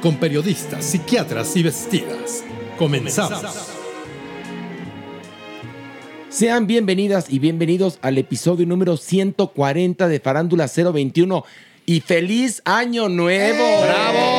con periodistas, psiquiatras y vestidas. Comenzamos. Sean bienvenidas y bienvenidos al episodio número 140 de Farándula 021 y feliz año nuevo. ¡Bravo!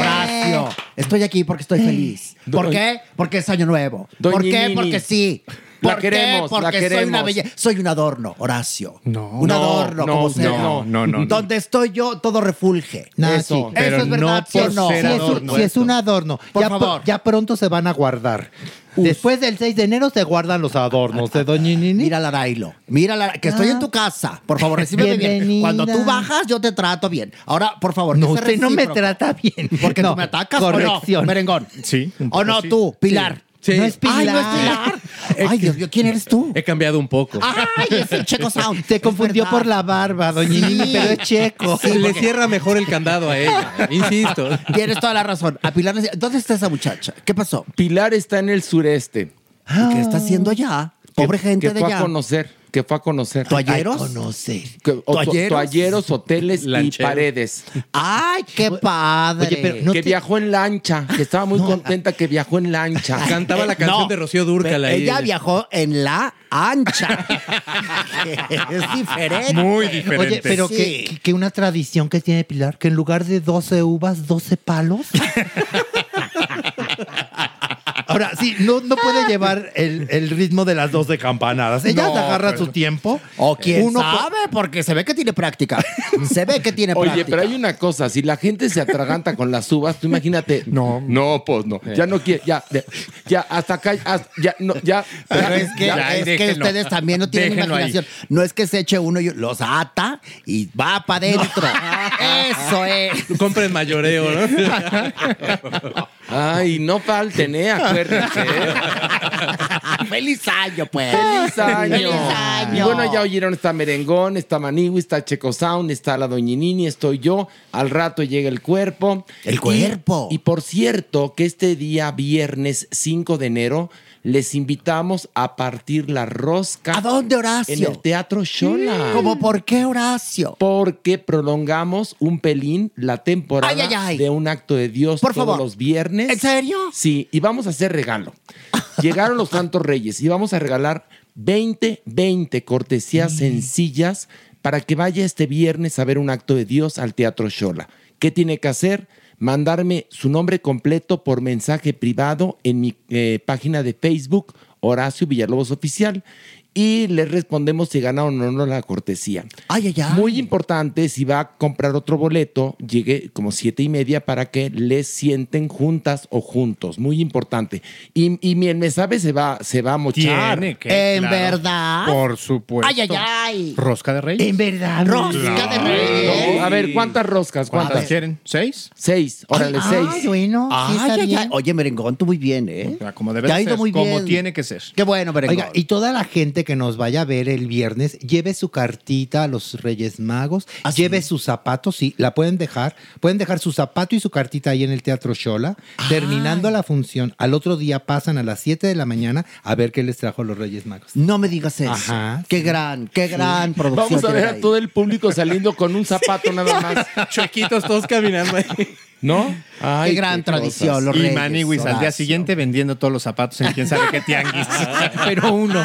Horacio, estoy aquí porque estoy feliz. ¿Por qué? Porque es año nuevo. Doña ¿Por qué? Nini. Porque sí. La ¿Por queremos, qué? la Porque soy una queremos. belleza. Soy un adorno, Horacio. No. Un No, adorno, no, como sea. no, no, no, no. Donde estoy yo, todo refulge. Nah, Eso, sí. pero Eso es verdad, no ¿sí o por no? ser Sí, es, un- adorno sí, es un adorno. Por ya, favor. ya pronto se van a guardar. Después del 6 de enero se guardan los adornos de Doña Nini. Mira la Arailo. Mira la que estoy Ah. en tu casa. Por favor, recíbeme bien. Cuando tú bajas, yo te trato bien. Ahora, por favor, no, usted no me trata bien. Porque no, tú me atacas Corrección. o no, merengón. Sí, ¿O no sí. tú, Pilar? Sí. No es Pilar. Ay, no es Pilar. Ay, Dios mío, ¿quién eres tú? He cambiado un poco. Ay, es el Checo Sound. Es confundió por la barba, Doña Nini, pero es checo. Le cierra mejor el candado a ella. Insisto. Tienes toda la razón. A Pilar le ¿dónde está esa muchacha? ¿Qué pasó? Pilar está en el sureste. ¿Y qué está haciendo allá? Pobre Que- gente que de fue a allá. conocer, que fue a conocer. ¿Toalleros? Conocer. Que- o to- ¿Toalleros? toalleros, hoteles y paredes. Ay, qué padre. Oye, pero no que te- viajó en lancha, que estaba muy contenta que viajó en lancha. Cantaba la canción No, de Rocío Dúrcal ahí. Ella viajó en la ancha. es diferente. Muy diferente. Oye, pero Sí. que- que una tradición que tiene Pilar, que en lugar de 12 uvas, 12 palos. Ahora, sí, no, no puede llevar el, el ritmo de las 12 campanadas. Ella No, agarra pero- su tiempo. O quién Uno sabe, porque se ve que tiene práctica. Se ve que tiene Oye, práctica. pero hay una cosa, si la gente se atraganta con las uvas, tú imagínate. No, no, pues no. Ya no quiere, ya, ya, hasta acá, hasta- ya, no, ya. Pero ya, es que, ya. es que déjenlo. ustedes también no tienen Déjenlo ahí. imaginación. No es que se eche uno y los ata y va para adentro. Eso es. Compren mayoreo, ¿no? Ay, no falten, ¿eh? Acuérdense. Feliz año, pues. ¡Feliz año! Feliz año. Y bueno, ya oyeron, está Merengón, está Maniwi, está Checo Sound, está la Doñinini, estoy yo. Al rato llega el cuerpo. El Y- cuerpo. Y, por cierto, que este día, viernes 5 de enero, les invitamos a partir la rosca. ¿A dónde, Horacio? En el Teatro Shola. ¿Cómo por qué, Horacio? Porque prolongamos un pelín la temporada Ay, ay, ay. de un acto de Dios Por todos favor. los viernes. ¿En serio? Sí, y vamos a hacer regalo. Llegaron los Santos Reyes y vamos a regalar 20, 20 cortesías sencillas para que vaya este viernes a ver un acto de Dios al Teatro Shola. ¿Qué tiene que hacer? Mandarme su nombre completo por mensaje privado en mi eh, página de Facebook, Horacio Villalobos Oficial, y les respondemos si ganaron o no la cortesía. Ay, ay, ay. Muy importante, si va a comprar otro boleto, llegue como siete y media para que les sienten juntas o juntos. Muy importante. Y, y mi me sabe se va, se va a mochar. Tiene que, ¿En claro. verdad? Por supuesto. Ay, ay, ay. Rosca de Reyes. En verdad, rosca de reyes. A ver, ¿cuántas roscas? ¿Cuántas ¿Cuántas? quieren? ¿Seis? Seis. Órale, Ay, seis. bueno, sí Ay, está ay, bien. ay. Oye, Merengón, tú muy bien, ¿eh? O sea, como debe Te ha de ido ser, muy como bien. tiene que ser. Qué bueno, Merengón. Oiga, y toda la gente que nos vaya a ver el viernes, lleve su cartita a los Reyes Magos, ¿Ah, lleve sus zapatos, sí, la pueden dejar, pueden dejar su zapato y su cartita ahí en el Teatro Shola. Terminando la función, al otro día pasan a las 7 de la mañana a ver qué les trajo los Reyes Magos. No me digas eso. Ajá, Qué gran, qué gran producción. Vamos a ver a ahí. todo el público saliendo con un zapato nada más. Chuequitos todos caminando ahí. ¿No? Ay, Qué gran tradición, cosas. los y reyes. Maniwis al día siguiente vendiendo todos los zapatos en quién sabe qué tianguis. Pero uno,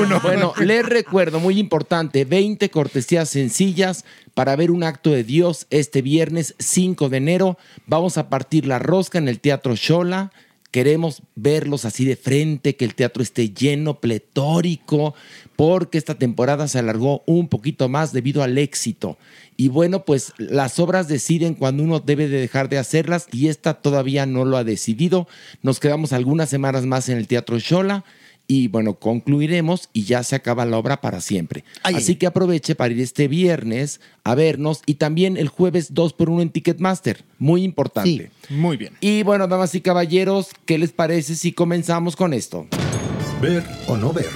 uno. Bueno, les recuerdo, muy importante, 20 cortesías sencillas para ver un acto de Dios este viernes 5 de enero. Vamos a partir la rosca en el Teatro Shola. Queremos verlos así de frente, que el teatro esté lleno, pletórico, porque esta temporada se alargó un poquito más debido al éxito. Y bueno, pues las obras deciden cuando uno debe de dejar de hacerlas y esta todavía no lo ha decidido. Nos quedamos algunas semanas más en el Teatro Shola y bueno, concluiremos y ya se acaba la obra para siempre. Ay, Así ay. que aproveche para ir este viernes a vernos y también el jueves 2 por 1 en Ticketmaster. Muy importante. Muy bien. Y bueno, damas y caballeros, ¿qué les parece si comenzamos con esto? Ver o no ver.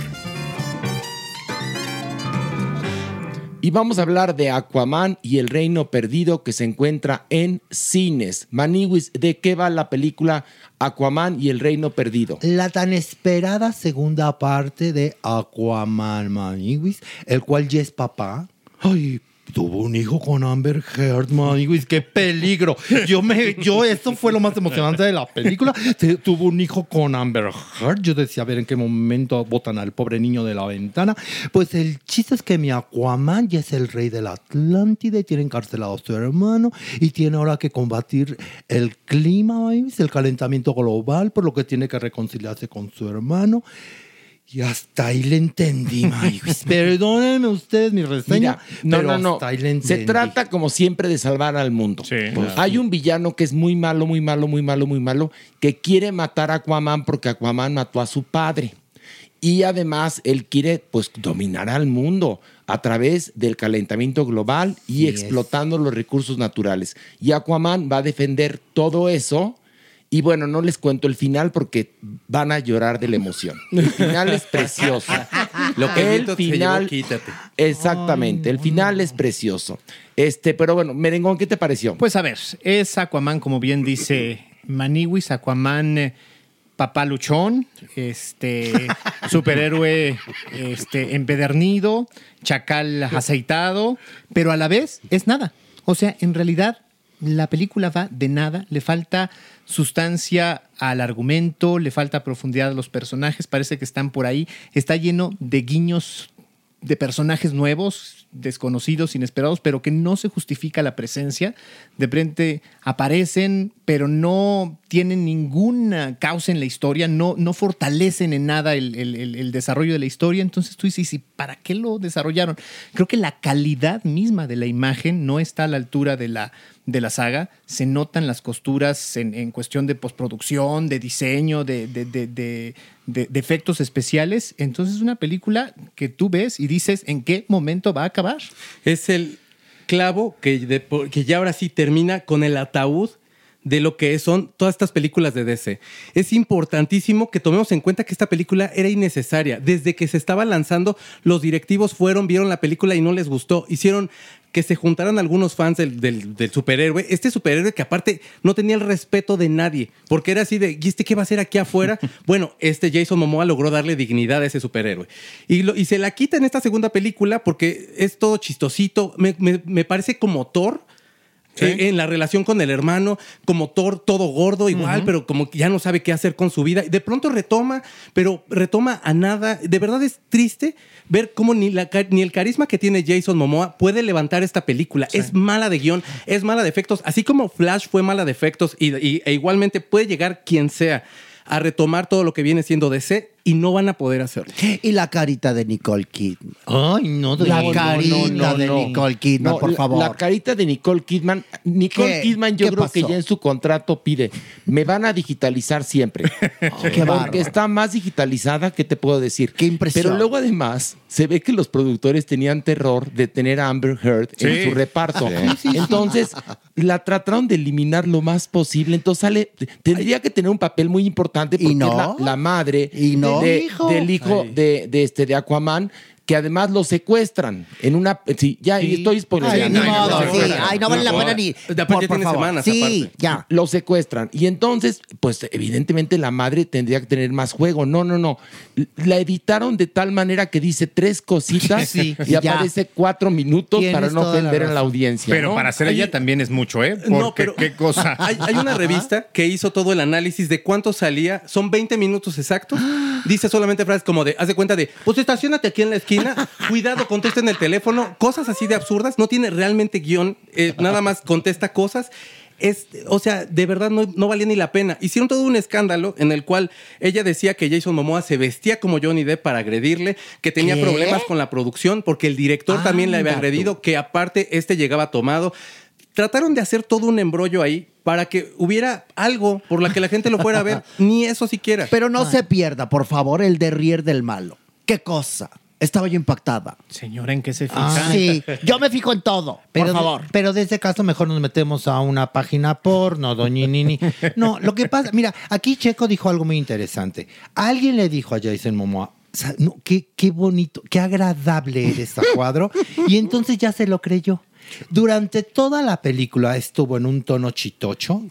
Y vamos a hablar de Aquaman y el Reino Perdido que se encuentra en cines. Maniwis, ¿de qué va la película Aquaman y el Reino Perdido? La tan esperada segunda parte de Aquaman Maniwis, el cual ya es papá. Ay, tuvo un hijo con Amber Heard, Maniwis, qué peligro. Yo me, yo, esto fue lo más emocionante de la película. Tuvo un hijo con Amber Heard. Yo decía, a ver en qué momento botan al pobre niño de la ventana. Pues el chiste es que mi Aquaman ya es el rey de la Atlántida y tiene encarcelado a su hermano y tiene ahora que combatir el clima, el calentamiento global, por lo que tiene que reconciliarse con su hermano. Y hasta ahí le entendí. Perdónenme ustedes mi reseña, Mira, no, pero no, no. hasta ahí le Se trata como siempre de salvar al mundo. Sí, Pues, claro. Hay un villano que es muy malo, muy malo, muy malo, muy malo, que quiere matar a Aquaman porque Aquaman mató a su padre. Y además él quiere pues dominar al mundo a través del calentamiento global y es. explotando los recursos naturales. Y Aquaman va a defender todo eso. Y bueno, no les cuento el final porque van a llorar de la emoción. El final es precioso. Lo que el se final, llevó, quítate. Exactamente, el final es precioso. Este, pero bueno, Merengón, ¿qué te pareció? Pues a ver, es Aquaman, como bien dice Maniwis, Aquaman eh, papá luchón, este superhéroe este, empedernido, chacal aceitado, pero a la vez es nada. O sea, en realidad la película va de nada, le falta sustancia al argumento, le falta profundidad a los personajes, parece que están por ahí, está lleno de guiños de personajes nuevos, desconocidos, inesperados, pero que no se justifica la presencia. De frente aparecen, pero no tienen ninguna causa en la historia, no, no fortalecen en nada el, el- desarrollo de la historia. Entonces tú dices, ¿y para qué lo desarrollaron? Creo que la calidad misma de la imagen no está a la altura de la, de la saga. Se notan las costuras en, cuestión de postproducción, de diseño, de- de- de- efectos especiales. Entonces es una película que tú ves y dices en qué momento va a acabar. Es el clavo que, que ya ahora sí termina con el ataúd de lo que son todas estas películas de DC. Es importantísimo que tomemos en cuenta que esta película era innecesaria. Desde que se estaba lanzando, los directivos fueron, vieron la película y no les gustó. Hicieron que se juntaran algunos fans del, del- del superhéroe. Este superhéroe que aparte no tenía el respeto de nadie, porque era así de, ¿y este qué va a hacer aquí afuera? bueno, este Jason Momoa logró darle dignidad a ese superhéroe. Y, lo- y se la quita en esta segunda película porque es todo chistosito. Me, me- me parece como Thor. Eh, en la relación con el hermano, como Thor, todo gordo igual, pero como que ya no sabe qué hacer con su vida. De pronto retoma, pero retoma a nada. De verdad es triste ver cómo ni, la, ni el carisma que tiene Jason Momoa puede levantar esta película. Es mala de guion, es mala de efectos. Así como Flash fue mala de efectos y, y- e igualmente puede llegar quien sea a retomar todo lo que viene siendo DC y no van a poder hacerlo. Y la carita de Nicole Kidman. Ay, no, La No, carita no, no, de no. Nicole Kidman, No, por la- favor. La carita de Nicole Kidman. Nicole ¿Qué? Kidman, yo ¿Qué creo que ya en su contrato pide, me van a digitalizar siempre. Qué bárbaro. Porque está más digitalizada, ¿qué te puedo decir? Qué impresión. Pero luego además se ve que los productores tenían terror de tener a Amber Heard en su reparto. Entonces la trataron de eliminar lo más posible. Entonces sale, tendría que tener un papel muy importante porque no? es la, la madre Y no. De- Del hijo. de, de este de Aquaman. Que además lo secuestran en una. Sí, ya Sí. estoy spoileando. Ay, no, no, modo, no, sí. no, Ay, no vale la pena ni. Aparte Por, ya por tiene favor. semanas, Sí, aparte. ya. Lo secuestran. Y entonces, pues evidentemente la madre tendría que tener más juego. No, no, no. La editaron de tal manera que dice tres cositas Sí, y ya. aparece cuatro minutos Tienes para no ofender a la audiencia. Pero ¿no? para ser ella también es mucho, ¿eh? Porque No, pero- qué cosa. Hay, hay una revista que hizo todo el análisis de cuánto salía. Son 20 minutos exactos. Dice solamente frases como de, haz de cuenta de, pues estacionate aquí en la esquina, cuidado, contesta en el teléfono. Cosas así de absurdas. No tiene realmente guion. eh, nada más contesta cosas. Es, o sea, de verdad no, no valía ni la pena. Hicieron todo un escándalo en el cual ella decía que Jason Momoa se vestía como Johnny Depp para agredirle, que tenía ¿Qué? problemas con la producción porque el director también le había Anda tú. agredido, que aparte este llegaba tomado. Trataron de hacer todo un embrollo ahí para que hubiera algo por la que la gente lo fuera a ver. Ni eso siquiera. Pero no se pierda, por favor, el derrier del malo. ¿Qué cosa? Estaba yo impactada. Señora, ¿en qué se fija? Ah, Sí, yo me fijo en todo, Pero, por favor. Pero de este caso mejor nos metemos a una página porno, doñinini. No, lo que pasa, mira, aquí Checo dijo algo muy interesante. Alguien le dijo a Jason Momoa, "Sa- no, qué, qué bonito, qué agradable eres a cuadro. Y entonces ya se lo creyó. Durante toda la película estuvo en un tono chitocho,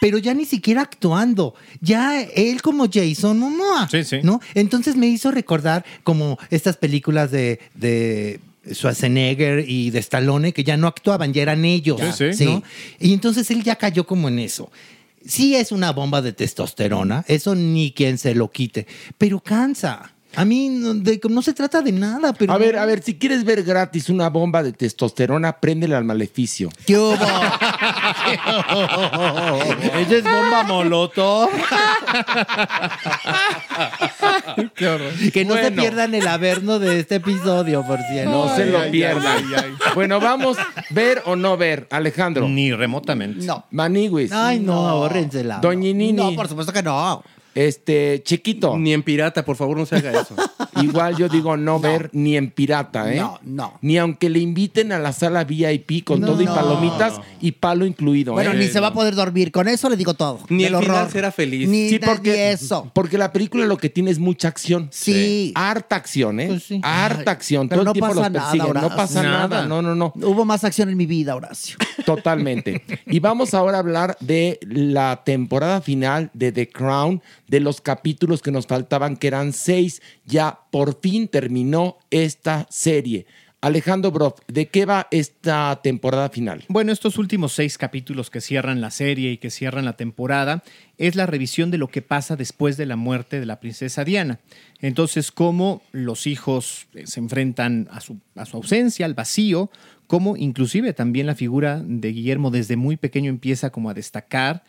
pero ya ni siquiera actuando. Ya él como Jason Momoa. Sí, sí. ¿no? Entonces me hizo recordar como estas películas de, de Schwarzenegger y de Stallone que ya no actuaban, ya eran ellos. Sí, sí. ¿no? Y entonces él ya cayó como en eso. Sí es una bomba de testosterona, eso ni quien se lo quite, pero cansa. A mí no, de- no se trata de nada, pero... A ver, a ver, si quieres ver gratis una bomba de testosterona, préndele al maleficio. ¿Qué hubo? Esa es bomba molotov. Que no se Bueno. pierdan el averno de este episodio, por cierto. No se lo pierdan. Bueno, vamos, ver o no ver, Alejandro. Ni remotamente. No. Maniwis. Ay, no, ahórrensela. Doñinini. No, por supuesto que no. Este, chiquito. Ni en pirata, por favor, no se haga eso. Igual yo digo no, ver ni en pirata, ¿eh? No, no. Ni aunque le inviten a la sala VIP con No. todo y palomitas y palo incluido, Bueno, ¿eh? ni se va a poder dormir. Con eso le digo todo. Ni el final horror. será feliz. Ni, Sí, porque, ni eso. porque la película lo que tiene es mucha acción. Sí. Harta acción, ¿eh? Pues sí. Harta acción. pero Todo no el tiempo pasa los nada, persiguen. no pasa nada. Nada. No, no, no. Hubo más acción en mi vida, Horacio. Totalmente. Y vamos ahora a hablar de la temporada final de The Crown, de los capítulos que nos faltaban, que eran seis. Ya por fin terminó esta serie. Alejandro Broff, ¿de qué va esta temporada final? Bueno, estos últimos seis capítulos que cierran la serie y que cierran la temporada es la revisión de lo que pasa después de la muerte de la princesa Diana. Entonces, cómo los hijos eh, se enfrentan a su, a su ausencia, al vacío, cómo inclusive también la figura de Guillermo desde muy pequeño empieza como a destacar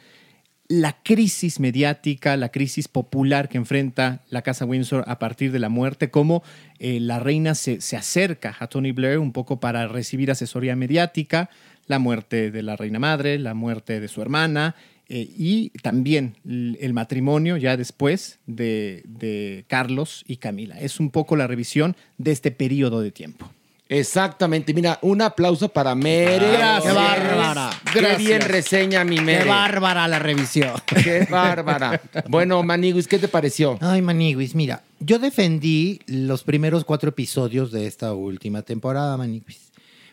la crisis mediática, la crisis popular que enfrenta la Casa Windsor a partir de la muerte, cómo eh, la reina se, se acerca a Tony Blair un poco para recibir asesoría mediática, la muerte de la reina madre, la muerte de su hermana eh, y también el matrimonio ya después de, de Carlos y Camila. Es un poco la revisión de este periodo de tiempo. Exactamente. Mira, un aplauso para Mere. Gracias. Qué bárbara. Qué Gracias. bien reseña mi Mere. Qué bárbara la revisión. Qué bárbara. Bueno, Maniguis, ¿qué te pareció? Ay, Maniguis, mira, yo defendí los primeros cuatro episodios de esta última temporada, Maniguis.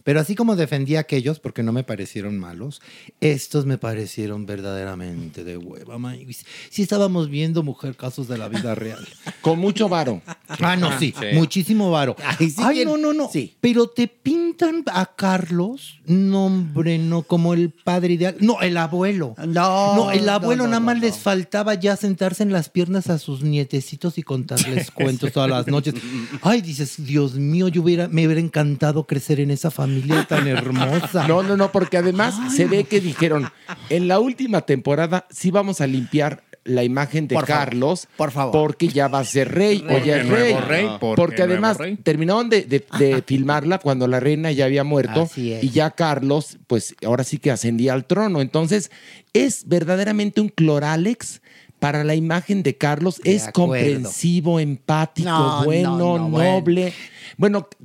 Pero así como defendí a aquellos porque no me parecieron malos, estos me parecieron verdaderamente de hueva, Maniguis. Si estábamos viendo mujer casos de la vida real. Con mucho varo. Ah, no, sí, Sí. muchísimo varo. Ay, sí, Ay, no, no, no. Sí. Pero te pintan a Carlos, no, hombre, no, como el padre ideal. No, el abuelo. No, No, el abuelo no, no, nada más no, les faltaba ya sentarse en las piernas a sus nietecitos y contarles cuentos todas las noches. Ay, dices, Dios mío, yo hubiera, me hubiera encantado crecer en esa familia tan hermosa. No, no, no, porque además se ve que dijeron, en la última temporada sí vamos a limpiar la imagen de Por favor, Carlos, por favor. porque ya va a ser rey, o ya es rey. rey, porque porque además rey. terminaron de, de- de filmarla cuando la reina ya había muerto y ya Carlos, pues ahora sí que ascendía al trono. Entonces, es verdaderamente un cloralex para la imagen de Carlos. De es acuerdo. comprensivo, empático, No, bueno, no, no, bueno. noble. Bueno,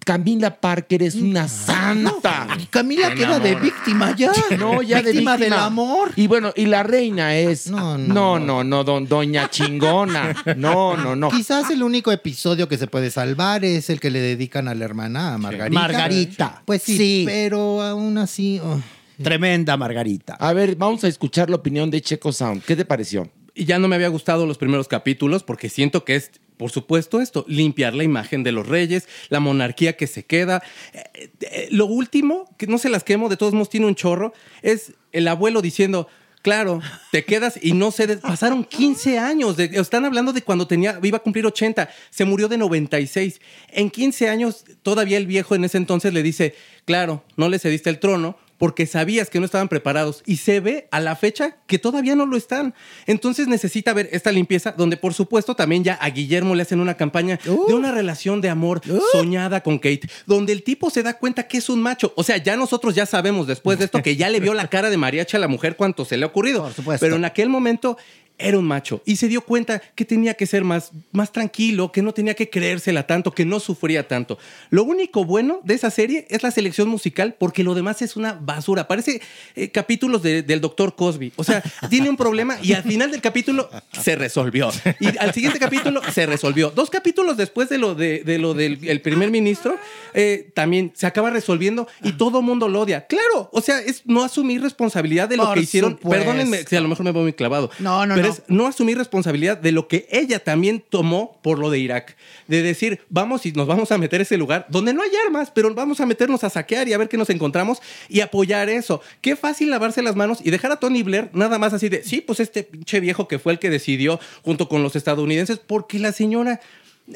Camila Parker es una santa. Camila queda de víctima ya. No, ya de víctima del víctima. amor. Y bueno, y la reina es. No, No, no. no, no, don- doña chingona. No, no, no. Quizás el único episodio que se puede salvar es el que le dedican a la hermana, a Margarita. Margarita. Pues sí, Sí. pero aún así... oh. Tremenda Margarita. A ver, vamos a escuchar la opinión de Checo Sound. ¿Qué te pareció? Y ya no me había gustado los primeros capítulos porque siento que es, por supuesto, esto, limpiar la imagen de los reyes, la monarquía que se queda. Eh, eh, lo último, que no se las quemo, de todos modos tiene un chorro, es el abuelo diciendo... Claro, te quedas y no sé, de- pasaron 15 años, de- están hablando de cuando tenía, iba a cumplir 80, se murió de 96. En 15 años, todavía el viejo en ese entonces le dice, claro, no le cediste el trono porque sabías que no estaban preparados y se ve a la fecha que todavía no lo están. Entonces necesita ver esta limpieza donde por supuesto también ya a Guillermo le hacen una campaña de una relación de amor soñada con Kate, donde el tipo se da cuenta que es un macho. O sea, ya nosotros ya sabemos después de esto que ya le vio la cara de mariachi a la mujer cuanto se le ha ocurrido. Por supuesto. Pero en aquel momento era un macho y se dio cuenta que tenía que ser más, más tranquilo, que no tenía que creérsela tanto, que no sufría tanto. Lo único bueno de esa serie es la selección musical porque lo demás es una basura. Parece eh, capítulos de- del doctor Cosby. O sea, tiene un problema y al final del capítulo se resolvió. Y al siguiente capítulo se resolvió. Dos capítulos después de lo, de, de lo del el primer ministro, eh, también se acaba resolviendo y todo mundo lo odia. Claro, o sea, es no asumir responsabilidad de lo Por que hicieron. supuesto. Perdónenme si a lo mejor me voy muy clavado. No, no, pero no. Es no asumir responsabilidad de lo que ella también tomó por lo de Irak. De decir, vamos y nos vamos a meter a ese lugar donde no hay armas, pero vamos a meternos a saquear y a ver qué nos encontramos y apoyar eso. Qué fácil lavarse las manos y dejar a Tony Blair nada más así de, sí, pues este pinche viejo que fue el que decidió junto con los estadounidenses, porque la señora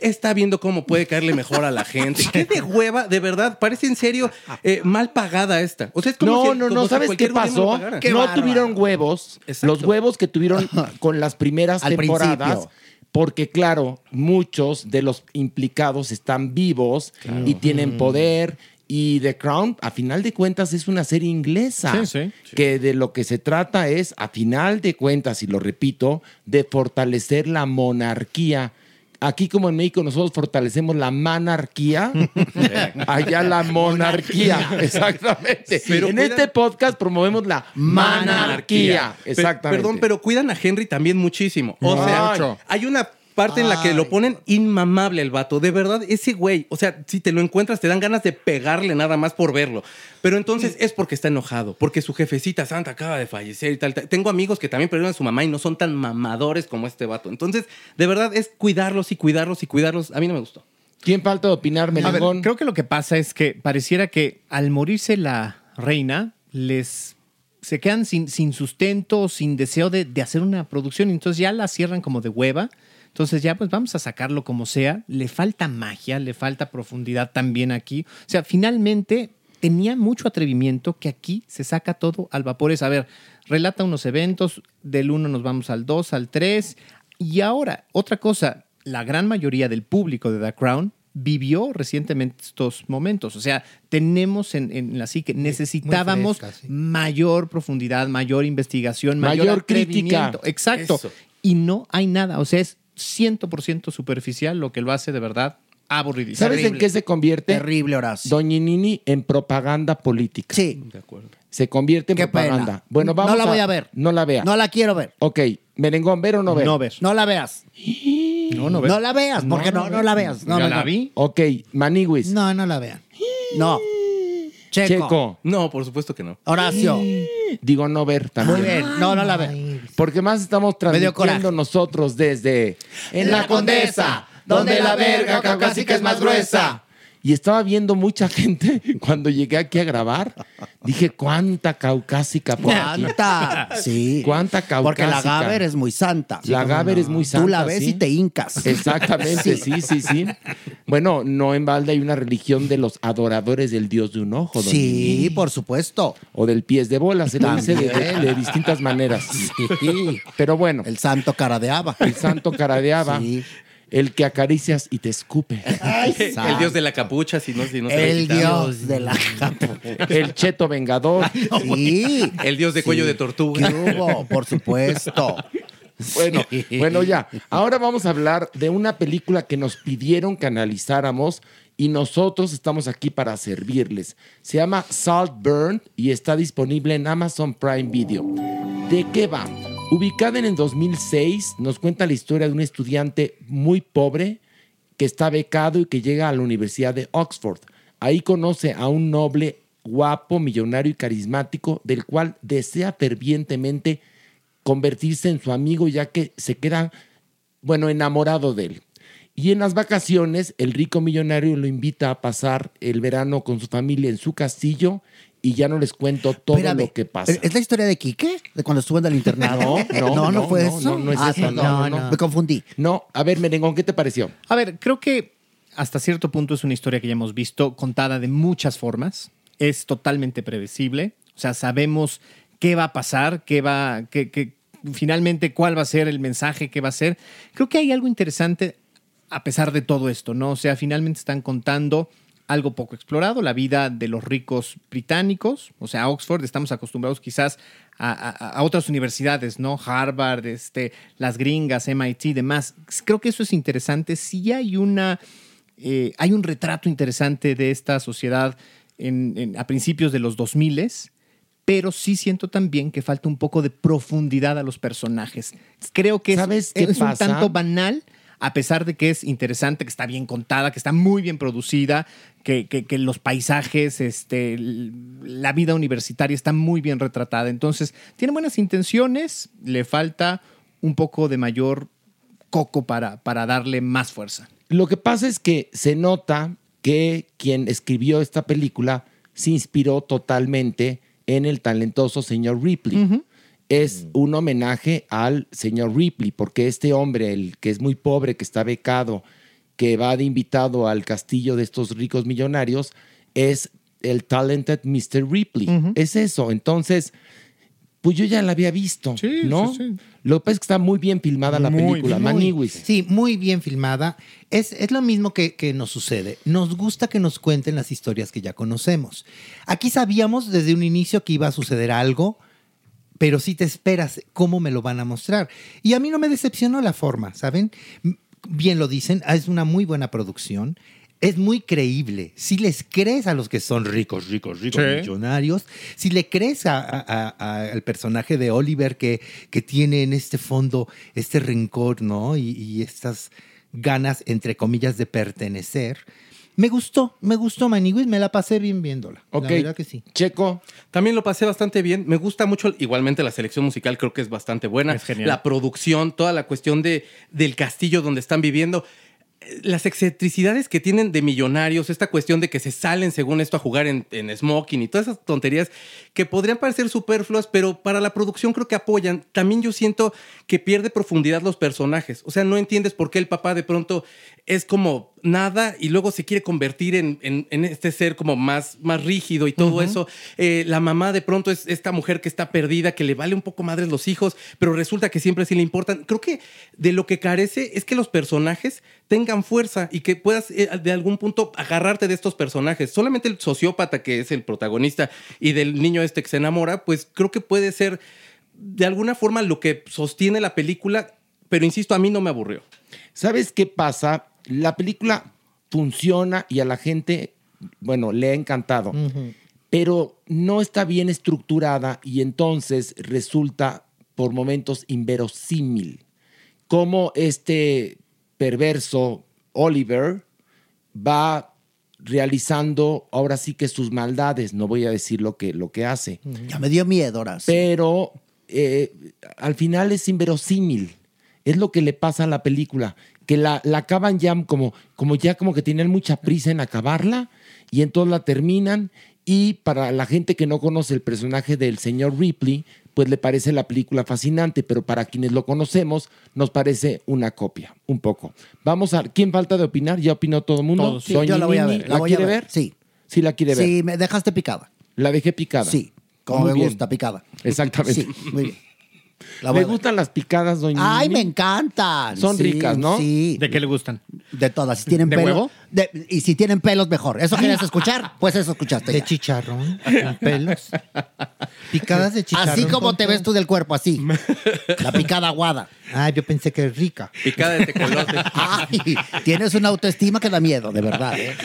está viendo cómo puede caerle mejor a la gente. Qué de hueva, de verdad, parece en serio eh, mal pagada esta. O sea, es como No, si- no, como no, si ¿sabes qué pasó? Qué no bárbaro. tuvieron huevos, Exacto. los huevos que tuvieron con las primeras Al temporadas. principio. Porque claro, muchos de los implicados están vivos y tienen poder. Y The Crown, a final de cuentas, es una serie inglesa. Sí, sí. Que de lo que se trata es, a final de cuentas, y lo repito, de fortalecer la monarquía. Aquí, como en México, nosotros fortalecemos la monarquía. Allá la monarquía. Exactamente. Pero en cuidan- este podcast promovemos la monarquía. Pe- Exactamente. Perdón, pero cuidan a Henry también muchísimo. O sea, hay una parte en la que lo ponen inmamable el vato. De verdad, ese güey, o sea, si te lo encuentras, te dan ganas de pegarle nada más por verlo. Pero entonces es porque está enojado, porque su jefecita santa acaba de fallecer y tal. tal. Tengo amigos que también perdieron a su mamá y no son tan mamadores como este vato. Entonces, de verdad, es cuidarlos y cuidarlos y cuidarlos. A mí no me gustó. ¿Quién falta de opinar, Melengón? creo que lo que pasa es que pareciera que al morirse la reina, les se quedan sin, sin sustento, sin deseo de, de hacer una producción. Entonces ya la cierran como de hueva. Entonces ya pues vamos a sacarlo como sea. Le falta magia, le falta profundidad también aquí. O sea, finalmente tenía mucho atrevimiento que aquí se saca todo al vapor. Es, a ver, relata unos eventos, del 1 nos vamos al 2, al 3. Y ahora, otra cosa, la gran mayoría del público de The Crown vivió recientemente estos momentos. O sea, tenemos en, en la psique, necesitábamos fresca, sí. mayor profundidad, mayor investigación, mayor, Mayor crítica. Exacto. Eso. Y no hay nada. O sea, es 100% superficial lo que lo hace de verdad Aburridísimo. ¿Sabes en qué se convierte? Terrible, Horacio. Doñinini en propaganda política. Sí. De acuerdo. Se convierte en Qué propaganda. pena. Bueno, No vamos la voy a ver. No la vea. No la quiero ver. Ok, merengón, ¿ver o no ver? No ver. No la veas. No, no ver. No la veas, porque no, no, la veas. No, ya no, la no. vi. Ok, Maniwis. No, no la vean. No. Checo. Checo. No, por supuesto que no. Horacio. Digo no ver también. Muy bien. No, no la vean. Porque más estamos transmitiendo nosotros desde En la Condesa, donde la verga caucásica es más gruesa. Y estaba viendo mucha gente cuando llegué aquí a grabar. Dije, ¿cuánta caucásica por aquí? ¿Cuánta? Sí. ¿Cuánta caucásica? Porque la Gaber es muy santa. La Gaber es muy santa. Tú la ves ¿sí? y te hincas. Exactamente, sí, sí, sí. Bueno, no en balde hay una religión de los adoradores del dios de un ojo. Sí, Nini. por supuesto. O del pies de bola, se lo dice de, de- distintas maneras. Sí. Pero bueno, El santo cara de haba. el santo caradeaba, Sí. El que acaricias y te escupe, El dios de la capucha, si no, si no se El dios de la capo. el cheto vengador. Sí. El dios de cuello Sí. de tortuga. ¿Qué hubo? Por supuesto. Bueno, Sí. bueno, ya. Ahora vamos a hablar de una película que nos pidieron que analizáramos y nosotros estamos aquí para servirles. Se llama Saltburn y está disponible en Amazon Prime Video. ¿De qué va? Ubicada en el 2006, nos cuenta la historia de un estudiante muy pobre que está becado y que llega a la Universidad de Oxford. Ahí conoce a un noble, guapo, millonario y carismático, del cual desea fervientemente convertirse en su amigo ya que se queda, bueno, enamorado de él. Y en las vacaciones, el rico millonario lo invita a pasar el verano con su familia en su castillo y ya no les cuento todo Espérame, lo que pasa. ¿Es la historia de Quique? ¿De cuando estuvo en el internado? No, no, no, no, fue no, eso. no, no es Ah, eso, no, no, no, no. Me confundí. No, a ver, Merengón, ¿qué te pareció? A ver, creo que hasta cierto punto es una historia que ya hemos visto contada de muchas formas. Es totalmente previsible. O sea, sabemos qué va a pasar, qué va, qué, qué- finalmente cuál va a ser el mensaje que va a ser. Creo que hay algo interesante a pesar de todo esto, ¿no? O sea, finalmente están contando algo poco explorado, la vida de los ricos británicos, o sea, Oxford, estamos acostumbrados quizás a, a- a otras universidades, ¿no? Harvard, este, las gringas, MIT demás. Creo que eso es interesante. Sí hay una, eh, hay un retrato interesante de esta sociedad en- en- a principios de los 2000 pero sí siento también que falta un poco de profundidad a los personajes. Creo que es, ¿Sabes qué es un pasa? tanto banal, a pesar de que es interesante, que está bien contada, que está muy bien producida, que, que- que los paisajes, este, la vida universitaria está muy bien retratada. Entonces, tiene buenas intenciones, le falta un poco de mayor coco para, para darle más fuerza. Lo que pasa es que se nota que quien escribió esta película se inspiró totalmente en el talentoso señor Ripley. Es un homenaje al señor Ripley, porque este hombre, el que es muy pobre, que está becado, que va de invitado al castillo de estos ricos millonarios, es el talented Mr. Ripley. Es eso. Entonces, pues yo ya la había visto, ¿no? Lo que pasa es que está muy bien filmada la película, Maniwis. Sí, muy bien filmada. Es, es lo mismo que, que nos sucede. Nos gusta que nos cuenten las historias que ya conocemos. Aquí sabíamos desde un inicio que iba a suceder algo, pero sí te esperas cómo me lo van a mostrar. Y a mí no me decepcionó la forma, ¿saben? Bien lo dicen, es una muy buena producción. Es muy creíble. Si les crees a los que son ricos, ricos, ricos, Sí. millonarios, si le crees a- a- a- a- al personaje de Oliver que, que tiene en este fondo este rencor, ¿no? Y, y estas ganas, entre comillas, de pertenecer. Me gustó, me gustó Maniguis, me la pasé bien viéndola. Ok, La verdad que sí. Checo. También lo pasé bastante bien. Me gusta mucho, igualmente la selección musical creo que es bastante buena. Es genial. La producción, toda la cuestión de, del castillo donde están viviendo. Eh, Las excentricidades que tienen de millonarios, esta cuestión de que se salen según esto a jugar en, en smoking y todas esas tonterías que podrían parecer superfluas, pero para la producción creo que apoyan. También yo siento que pierde profundidad los personajes. O sea, no entiendes por qué el papá de pronto es como nada y luego se quiere convertir en, en- en este ser como más, más rígido y todo eso. Eh, la mamá de pronto es esta mujer que está perdida, que le vale un poco madres los hijos, pero resulta que siempre sí le importan. Creo que de lo que carece es que los personajes tengan fuerza y que puedas eh, de algún punto agarrarte de estos personajes. Solamente el sociópata que es el protagonista y del niño este que se enamora, pues creo que puede ser de alguna forma lo que sostiene la película, pero insisto, a mí no me aburrió. ¿Sabes qué pasa? La película funciona y a la gente, bueno, le ha encantado. Pero no está bien estructurada y entonces resulta por momentos inverosímil. Como este perverso Oliver va realizando ahora sí que sus maldades, no voy a decir lo que, lo que hace. Ya me dio miedo ahora. Pero eh, al final es inverosímil. Es lo que le pasa a la película, que la, la acaban ya como, como ya como que tienen mucha prisa en acabarla y entonces la terminan y para la gente que no conoce el personaje del señor Ripley, pues le parece la película fascinante, pero para quienes lo conocemos nos parece una copia, un poco. Vamos a ¿quién falta de opinar? ¿Ya opinó todo el mundo? Todos. Sí, Doña yo la voy a ver, ¿La, la voy a quiere ver, ver? sí. Sí, la quiere ver. Sí, me dejaste picada. La dejé picada. Sí, como Muy me bien. gusta, picada. Exactamente. Sí, muy bien. La voy ¿Le a ver. gustan las picadas, doña Ay, Nini? me encantan. Son Sí, ricas, ¿no? Sí. ¿De qué le gustan? De todas. Si tienen ¿De pelo. huevo? de- y si tienen pelos, mejor. ¿Eso querías escuchar? Pues eso escuchaste. De ya. chicharrón, con pelos. Picadas de chicharrón. Así como con te ves tú del cuerpo, así. La picada aguada. Ah, yo pensé que es rica. Picada de tecolote. Ay, tienes una autoestima que da miedo, de verdad. ¿eh?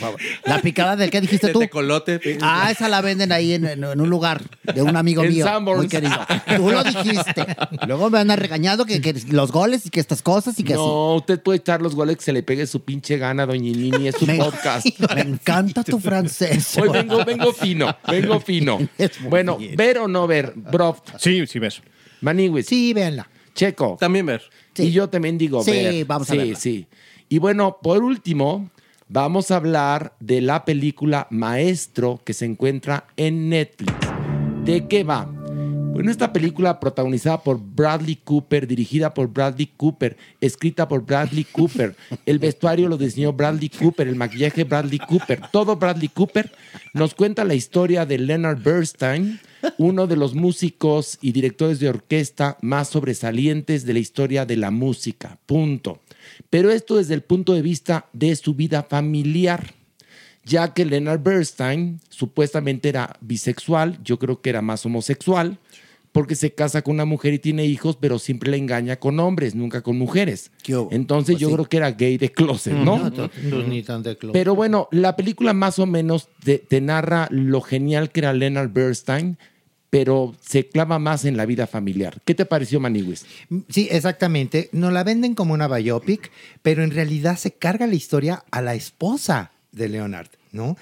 Favor. La picada del que dijiste De tú. tecolote. Ah, esa la venden ahí en, en- en un lugar de un amigo En mío. Sanborns. Muy querido. Tú lo dijiste. Luego me andan regañando que, que los goles y que estas cosas y que así. No, usted puede echar los goles que se le pegue su pinche gana, doña Nini, es su Me- podcast. Me encanta tu francés. Hoy vengo, vengo fino, vengo fino. Bueno, bien. ver o no ver, bro. Sí, sí ves. Maniwis. Sí, véanla. Checo. También ver. Sí. Y yo también digo Sí, ver. vamos a sí, verla. Sí, Y bueno, por último, vamos a hablar de la película Maestro que se encuentra en Netflix. ¿De qué va? Bueno, esta película protagonizada por Bradley Cooper, dirigida por Bradley Cooper, escrita por Bradley Cooper, el vestuario lo diseñó Bradley Cooper, el maquillaje Bradley Cooper, todo Bradley Cooper, nos cuenta la historia de Leonard Bernstein, uno de los músicos y directores de orquesta más sobresalientes de la historia de la música. Punto. Pero esto desde el punto de vista de su vida familiar ya que Leonard Bernstein supuestamente era bisexual, yo creo que era más homosexual, porque se casa con una mujer y tiene hijos, pero siempre le engaña con hombres, nunca con mujeres. Entonces Pues yo sí. creo que era gay de closet, ¿no? No, to- no, ni tan de clo- Pero bueno, la película más o menos te, te narra lo genial que era Leonard Bernstein, pero se clava más en la vida familiar. ¿Qué te pareció, Maniwis? Sí, exactamente. Nos la venden como una biopic, pero en realidad se carga la historia a la esposa de Leonard, ¿no?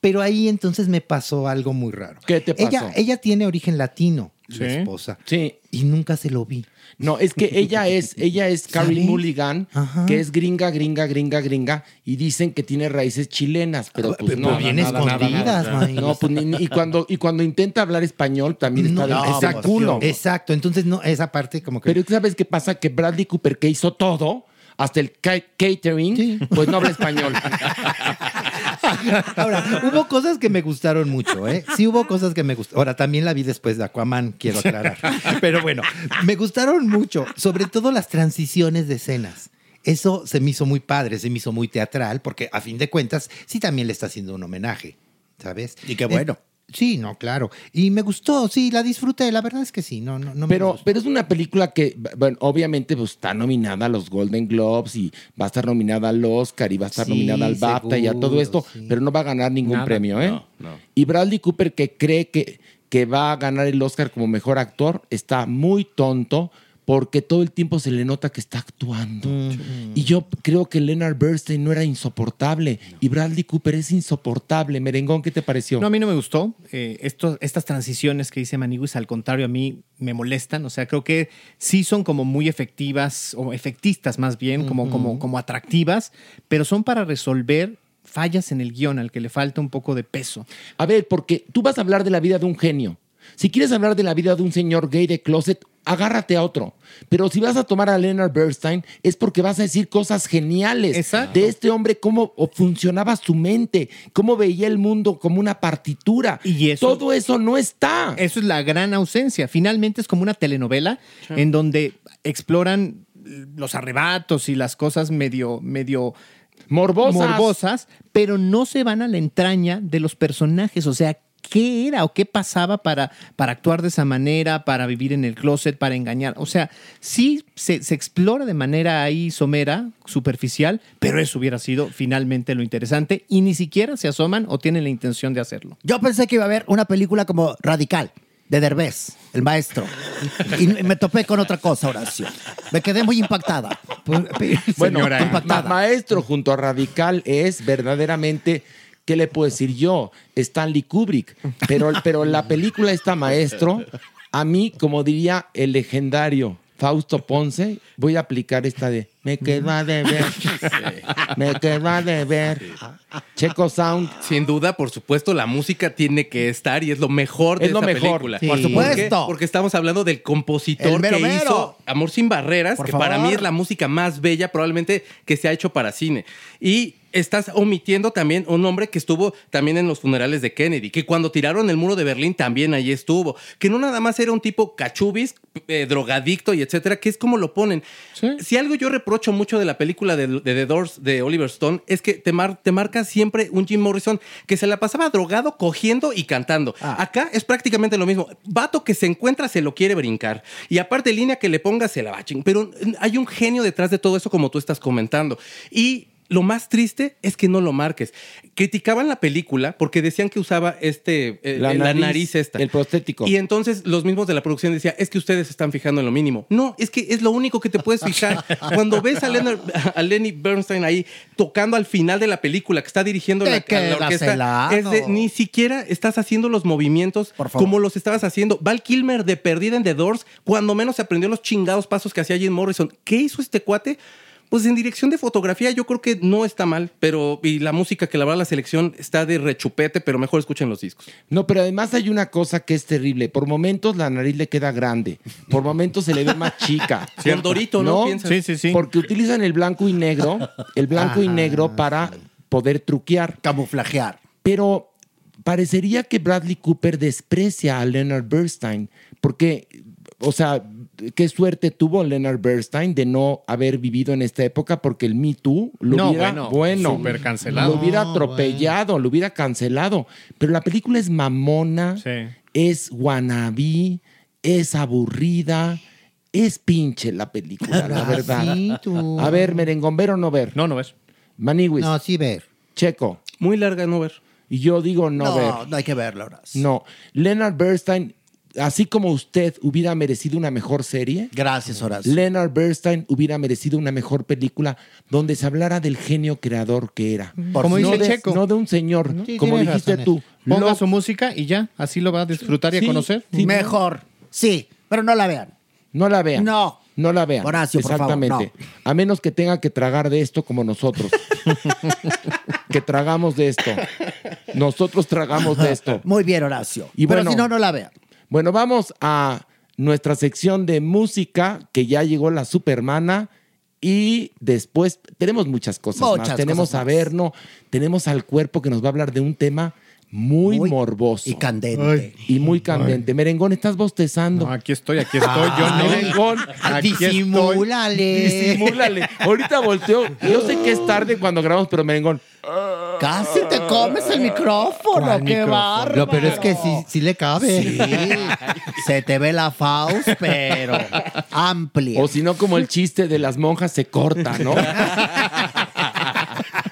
Pero ahí entonces me pasó algo muy raro. ¿Qué te pasó? Ella, ella tiene origen latino, Sí. la esposa. Sí. Y nunca se lo vi. No, es que ella es, ella es Carrie. Mulligan, Ajá. que es gringa, gringa, gringa, gringa, y dicen que tiene raíces chilenas, pero pues Pero no. bien nada, escondidas. No, pues ni- ni- y cuando, y cuando intenta hablar español también está No, pues, culo. Exacto, entonces no, esa parte como que... Pero ¿sabes qué pasa? Que Bradley Cooper, que hizo todo, hasta el ca- catering, pues no habla español. Ahora, hubo cosas que me gustaron mucho, ¿eh? Sí hubo cosas que me gustaron. Ahora, también la vi después de Aquaman, quiero aclarar. Pero bueno, me gustaron mucho, sobre todo las transiciones de escenas. Eso se me hizo muy padre, se me hizo muy teatral, porque a fin de cuentas, sí también le está haciendo un homenaje, ¿sabes? Y qué bueno. Eh, sí, no, claro. Y me gustó, sí, la disfruté, la verdad es que sí, no, no, no me Pero, gustó. pero es una película que, bueno, obviamente pues, está nominada a los Golden Globes y va a estar nominada al Oscar y va a estar Sí, nominada al BAFTA y a todo esto, sí. pero no va a ganar ningún Nada. premio, ¿eh? No, no. Y Bradley Cooper, que cree que, que va a ganar el Oscar como mejor actor, está muy tonto porque todo el tiempo se le nota que está actuando. Y yo creo que Leonard Bernstein no era insoportable y Bradley Cooper es insoportable. Merengón, ¿qué te pareció? No, a mí no me gustó. Eh, esto- estas transiciones que dice Maniguis, al contrario, a mí me molestan. O sea, creo que sí son como muy efectivas, o efectistas más bien, como, como, como atractivas, pero son para resolver fallas en el guion al que le falta un poco de peso. A ver, porque tú vas a hablar de la vida de un genio. Si quieres hablar de la vida de un señor gay de closet, agárrate a otro. Pero si vas a tomar a Leonard Bernstein, es porque vas a decir cosas geniales Exacto. de este hombre, cómo funcionaba su mente, cómo veía el mundo como una partitura. Y eso- Todo eso no está. Eso es la gran ausencia. Finalmente es como una telenovela en donde exploran los arrebatos y las cosas medio, medio Morbosas. morbosas, pero no se van a la entraña de los personajes. O sea, qué era o qué pasaba para, para actuar de esa manera, para vivir en el closet, para engañar. O sea, sí se, se explora de manera ahí somera, superficial, pero eso hubiera sido finalmente lo interesante y ni siquiera se asoman o tienen la intención de hacerlo. Yo pensé que iba a haber una película como Radical, de Derbez, el maestro. Y me topé con otra cosa, Horacio. Me quedé muy impactada. Bueno, Señora, ma- impactada. maestro junto a Radical es verdaderamente, ¿qué le puedo decir yo? Stanley Kubrick. Pero, pero la película está maestro. A mí, como diría el legendario Fausto Ponce, voy a aplicar esta de me quedó a deber. Me quedó a deber. Checo Sound. Sin duda, por supuesto, la música tiene que estar y es lo mejor de Es lo mejor. película. Sí. Por supuesto. Porque estamos hablando del compositor El mero que mero. hizo Amor sin barreras, Por que para favor. mí es la música más bella probablemente que se ha hecho para cine. Y estás omitiendo también un hombre que estuvo también en los funerales de Kennedy, que cuando tiraron el muro de Berlín también allí estuvo, que no nada más era un tipo cachubis, eh, drogadicto y etcétera, que es como lo ponen. Si algo yo reprocho mucho de la película de, de The Doors de Oliver Stone es que te, mar- te marca siempre un Jim Morrison que se la pasaba drogado, cogiendo y cantando. Acá es prácticamente lo mismo. Vato que se encuentra se lo quiere brincar. Y aparte, línea que le ponga se la va Pero hay un genio detrás de todo eso, como tú estás comentando. Y lo más triste es que no lo marques. Criticaban la película porque decían que usaba este, eh, La la, nariz, esta. el prostético. Y entonces los mismos de la producción decían, es que ustedes se están fijando en lo mínimo. No, es que es lo único que te puedes fijar. Cuando ves a, Leonard- a Lenny Bernstein ahí tocando al final de la película, que está dirigiendo la, a la orquesta, helado. es de, ni siquiera estás haciendo los movimientos como los estabas haciendo. Val Kilmer de perdida en The Doors, cuando menos se aprendió los chingados pasos que hacía Jim Morrison. ¿Qué hizo este cuate? Pues en dirección de fotografía yo creo que no está mal, pero y la música que la verdad la selección está de rechupete, pero mejor escuchen los discos. No, pero además hay una cosa que es terrible. Por momentos la nariz le queda grande. Por momentos se le ve más chica. Por Dorito, ¿no? Piensas. Sí, sí, sí. Porque utilizan el blanco y negro, el blanco y Ajá. negro para poder truquear. Camuflajear. Pero parecería que Bradley Cooper desprecia a Leonard Bernstein, porque, o sea, qué suerte tuvo Leonard Bernstein de no haber vivido en esta época, porque el Me Too lo No, hubiera, bueno, bueno, súper cancelado. lo hubiera atropellado, lo hubiera cancelado. Pero la película es mamona, es wannabe, es aburrida. Es pinche la película, la verdad. Sí, tú. A ver, merengón, ¿ver o no ver? No, no ves. Maniwis. No, sí ver. Checo. Muy larga no ver. Y yo digo no, No, ver. no hay que verla, Horacio. No. Leonard Bernstein, así como usted hubiera merecido una mejor serie. Gracias, Horacio. Leonard Bernstein hubiera merecido una mejor película donde se hablara del genio creador que era. Como no dice de, Checo. No de un señor, Sí, como dijiste tú. Ponga Lo- su música y ya, así lo va a disfrutar y Sí, a conocer. sí, Mejor. Sí, pero no la vean. No la vean. No. No la vean. Horacio, por favor, Exactamente. A menos que tenga que tragar de esto como nosotros. que tragamos de esto. Nosotros tragamos de esto. Muy bien, Horacio. Y pero bueno, si no, no la vean. Bueno, vamos a nuestra sección de música, que ya llegó la Supermana. Y después tenemos muchas cosas Muchas más. Tenemos cosas a. Verno, tenemos al cuerpo que nos va a hablar de un tema muy, morboso. Y candente. Y muy candente. Merengón, estás bostezando. No, aquí estoy, aquí estoy. Yo no. Merengón, Aquí estoy. Disimúlale. disimúlale. Ahorita volteo. Yo sé que es tarde cuando grabamos, pero Merengón. Casi te comes el micrófono. ¿Cuál ¡Qué bárbaro! Lo peor es que sí, sí le cabe. Sí. Se te ve la Faust, pero amplia. O si no, como el chiste de las monjas se corta, ¿no?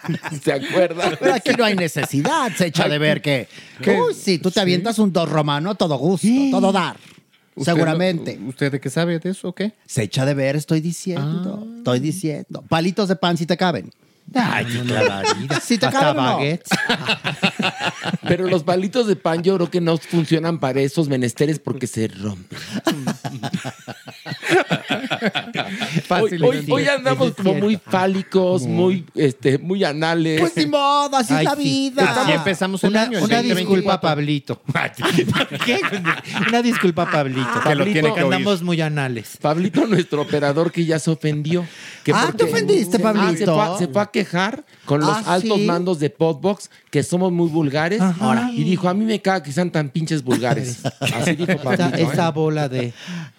¿Se acuerdan? Pero aquí no hay necesidad, se echa de ver que. Uy, sí, tú te avientas un dos romano todo gusto, todo dar. ¿Usted Seguramente. no- ¿Usted de qué sabe de eso o qué? Se echa de ver, estoy diciendo. Ah. Estoy diciendo. Palitos de pan si te caben. Ay, qué barbaridad. Si te Hasta baguettes. Pero los palitos de pan yo creo que no funcionan para esos menesteres porque se rompen. Hoy, Fácil. hoy- hoy andamos como muy fálicos, muy, este, muy anales. Pues ni modo, así es Ay, la sí. vida. Así empezamos el Una, año. una 2024. disculpa, Pablito. ¿Qué? Una disculpa, Pablito. Que lo tiene que oír. andamos muy anales. Pablito, nuestro operador que ya se ofendió. Que Ah, ¿te ofendiste, Ah, Pablito? se, fue, a- se fue a quejar con los Ah, altos ¿sí? mandos de Podbox que somos muy vulgares. Ajá. Y dijo, a mí me caga que sean tan pinches vulgares. Así dijo Esa, Pablito. ¿eh? esa bola de.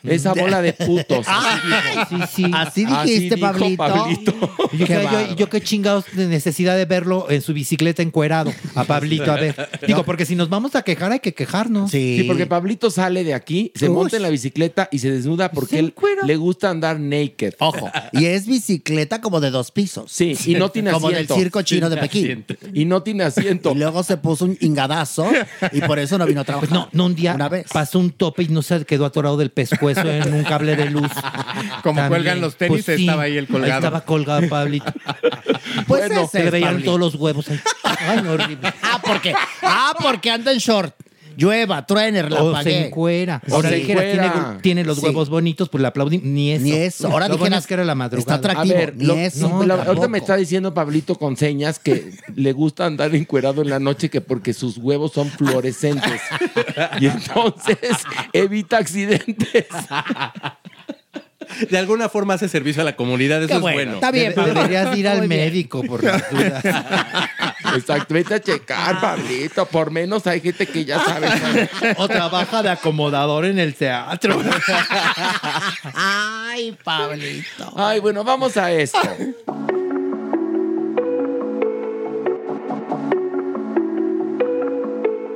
Esa bola de putos. dijo. Sí, sí. Así dijiste, Pablito. Pablito. Yo, Qué yo- bárbaro. yo qué chingados de necesidad de verlo en su bicicleta encuerado. A Pablito, a ver. Digo, porque si nos vamos a quejar, hay que quejarnos. Sí. Sí, porque Pablito sale de aquí, se monta en la bicicleta y se desnuda porque él le gusta andar naked. Ojo. Y es bicicleta como de dos pisos. Sí, y no tiene Como del asiento. circo chino de Pekín. Y no tiene asiento. Y luego se puso un ingadazo y por eso no vino a trabajar. Pues no, no, un día Una vez. pasó un tope y no se quedó atorado del pescuezo en un cable de luz. Como También. cuelgan los tenis, Pues sí, estaba ahí el colgado. estaba colgado Pablito. Pues bueno, ese se le veían todos los huevos ahí. Ay, no, horrible. Ah, porque, ah, porque anda en short. Llueva, truene, la O se encuera. O dijera, tiene, tiene los Sí. huevos bonitos, pues le aplaudí. Ni eso. Ni eso. Ahora bueno dijeras es que era la madrugada. está atractivo. A ver, Ni lo- eso, no, la- ahorita me está diciendo Pablito con señas que le gusta andar encuerado en la noche que porque sus huevos son fluorescentes. y entonces evita accidentes. De alguna forma hace servicio a la comunidad, eso Qué es bueno, bueno. está bien, Pablo. Deberías ir al Muy bien. médico por las dudas. Exacto, vete a checar, Pablito. Por menos hay gente que ya sabe. O trabaja de acomodador en el teatro. Ay, Pablito. Ay, bueno, vamos a esto.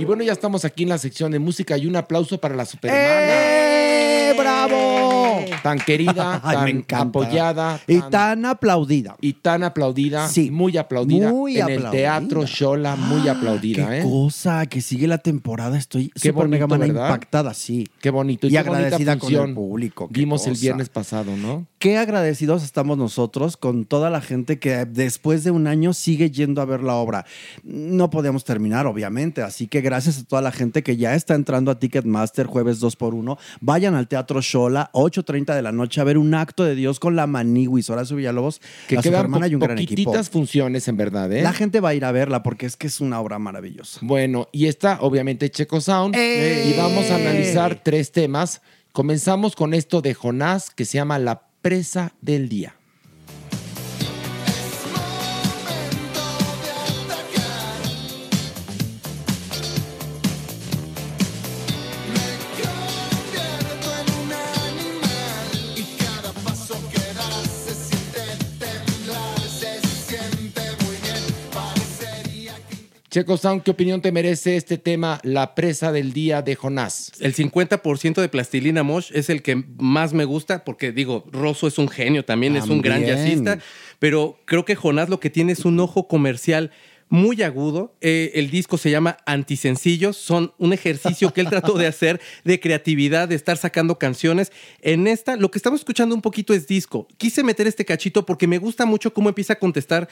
Y bueno, ya estamos aquí en la sección de música y un aplauso para la supermana. ¡Eh, bravo! Tan querida, Ay, tan apoyada. Y tan- aplaudida. y tan aplaudida, Sí. muy aplaudida. Muy en el aplaudida. teatro Shola, muy aplaudida, Qué ¿eh? cosa, que sigue la temporada. Estoy Qué bonito, ¿verdad? impactada, sí. Qué bonito. Y qué bonita agradecida con el público, qué Vimos el viernes pasado, ¿no? Qué agradecidos estamos nosotros con toda la gente que después de un año sigue yendo a ver la obra. No podíamos terminar, obviamente, así que gracias a toda la gente que ya está entrando a Ticketmaster jueves 2 por 1 Vayan al Teatro Shola, 8.30 de la noche, a ver un acto de Dios con la Maniwis, Horacio Villalobos, Que la quedan y un gran equipo. poquititas funciones, en verdad, ¿eh? La gente va a ir a verla porque es que es una obra maravillosa. Bueno, y está obviamente Checo Sound. ¡Eh! Y vamos a analizar tres temas. Comenzamos con esto de Jonás que se llama La presa del día. Checo Sound, ¿qué opinión te merece este tema, La presa del día de Jonás? El 50% de Plastilina Mosh es el que más me gusta, porque digo, Rosso es un genio también, es un gran jazzista, pero creo que Jonás lo que tiene es un ojo comercial muy agudo. Eh, el disco se llama Antisencillos, son un ejercicio que él trató de hacer de creatividad, de estar sacando canciones. En esta, lo que estamos escuchando un poquito es disco. Quise meter este cachito porque me gusta mucho cómo empieza a contestar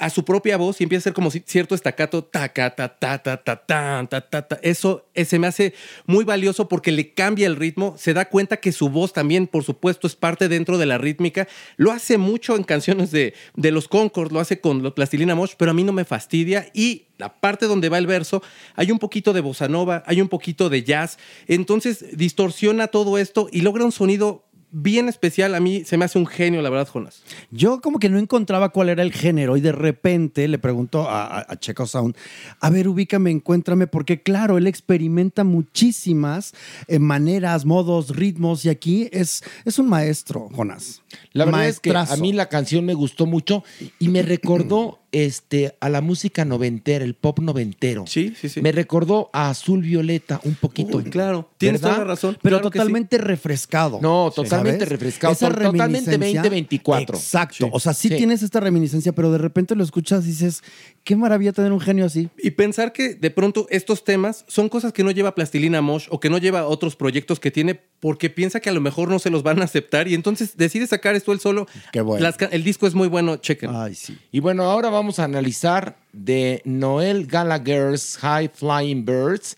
a su propia voz y empieza a ser como cierto estacato, taca, ta, ta. Eso eh, se me hace muy valioso porque le cambia el ritmo, se da cuenta que su voz también, por supuesto, es parte dentro de la rítmica. Lo hace mucho en canciones de, de los Concord, lo hace con Plastilina Mosh, pero a mí no me fastidia y la parte donde va el verso, hay un poquito de bossa nova, hay un poquito de jazz, entonces distorsiona todo esto y logra un sonido bien especial. A mí se me hace un genio, la verdad, Jonas. Yo como que no encontraba cuál era el género y de repente le pregunto a, a- a Checo Sound, a ver, ubícame, encuéntrame, porque claro, él experimenta muchísimas eh, maneras, modos, ritmos y aquí es, es un maestro, Jonas. La verdad es que a mí la canción me gustó mucho y me recordó este, a la música noventera, el pop noventero. Sí, sí, sí. Me recordó a Azul Violeta un poquito. Uy, claro, tienes ¿Verdad? toda la razón. Pero claro que sí. totalmente refrescado. No, totalmente ¿sabes? refrescado, Esa totalmente reminiscencia- 2024. Exacto. Sí. O sea, sí, Sí. tienes esta reminiscencia, pero de repente lo escuchas y dices, qué maravilla tener un genio así. Y pensar que de pronto estos temas son cosas que no lleva Plastilina Mosh o que no lleva otros proyectos que tiene porque piensa que a lo mejor no se los van a aceptar y entonces decide sacar esto él solo. Qué bueno. Las el disco es muy bueno, chequen. Ay, sí. Y bueno, ahora vamos a analizar de Noel Gallagher's High Flying Birds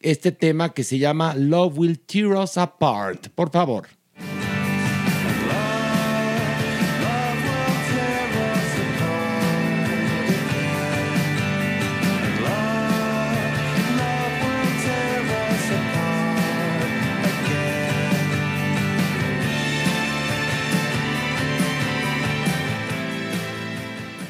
este tema que se llama Love Will Tear Us Apart. Por favor.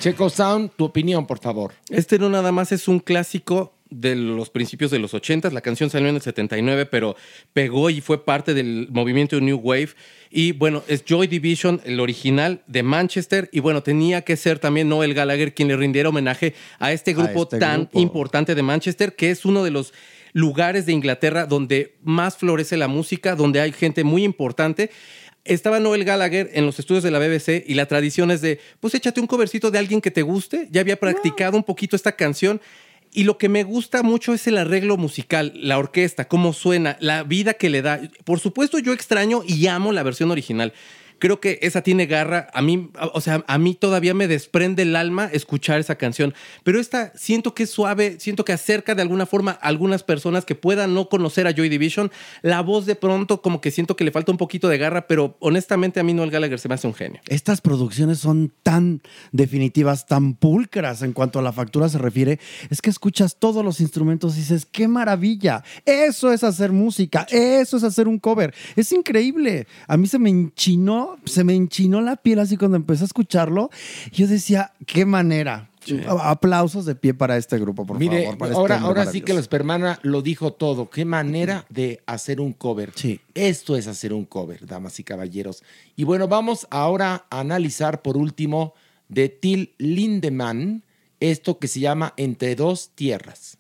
Checo Sound, tu opinión, por favor. Este no nada más es un clásico de los principios de los 80. La canción salió en el 79, pero pegó y fue parte del movimiento New Wave. Y bueno, es Joy Division, el original de Manchester. Y bueno, tenía que ser también Noel Gallagher quien le rindiera homenaje a este grupo este tan grupo. importante de Manchester, que es uno de los lugares de Inglaterra donde más florece la música, donde hay gente muy importante. Estaba Noel Gallagher en los estudios de la BBC y la tradición es de, pues échate un covercito de alguien que te guste. Ya había practicado un poquito esta canción. Y lo que me gusta mucho es el arreglo musical, la orquesta, cómo suena, la vida que le da. Por supuesto, yo extraño y amo la versión original. Creo que esa tiene garra. A mí, o sea, a mí todavía me desprende el alma escuchar esa canción. Pero esta siento que es suave, siento que acerca de alguna forma a algunas personas que puedan no conocer a Joy Division. La voz de pronto como que siento que le falta un poquito de garra, pero honestamente a mí Noel Gallagher se me hace un genio. Estas producciones son tan definitivas, tan pulcras en cuanto a la factura se refiere, es que escuchas todos los instrumentos y dices, qué maravilla, eso es hacer música, eso es hacer un cover, es increíble. A mí se me enchinó, se me enchinó la piel así cuando empecé a escucharlo. Yo decía, qué manera. Aplausos de pie para este grupo, por Mire, favor. para este ahora, ahora sí que la espermana lo dijo todo. Qué manera de hacer un cover. Sí. Esto es hacer un cover, damas y caballeros. Y bueno, vamos ahora a analizar por último de Till Lindemann esto que se llama Entre dos tierras.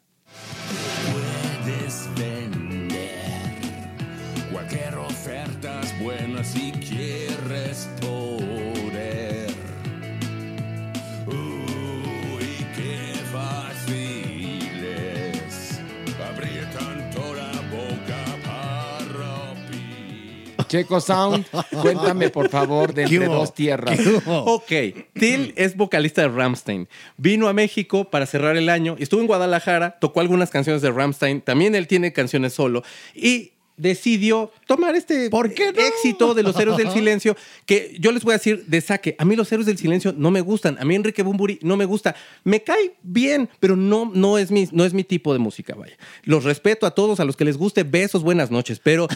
Checo Sound, cuéntame por favor de ¿Qué Entre dos tierras. Ok, Till es vocalista de Ramstein. Vino a México para cerrar el año. Estuvo en Guadalajara, tocó algunas canciones de Ramstein. También él tiene canciones solo. Y decidió tomar este éxito de los héroes del silencio, que yo les voy a decir de saque, a mí los héroes del silencio no me gustan, a mí Enrique Bumburi no me gusta, me cae bien, pero no, no, es mi, no es mi tipo de música, vaya. Los respeto a todos, a los que les guste, besos, buenas noches, pero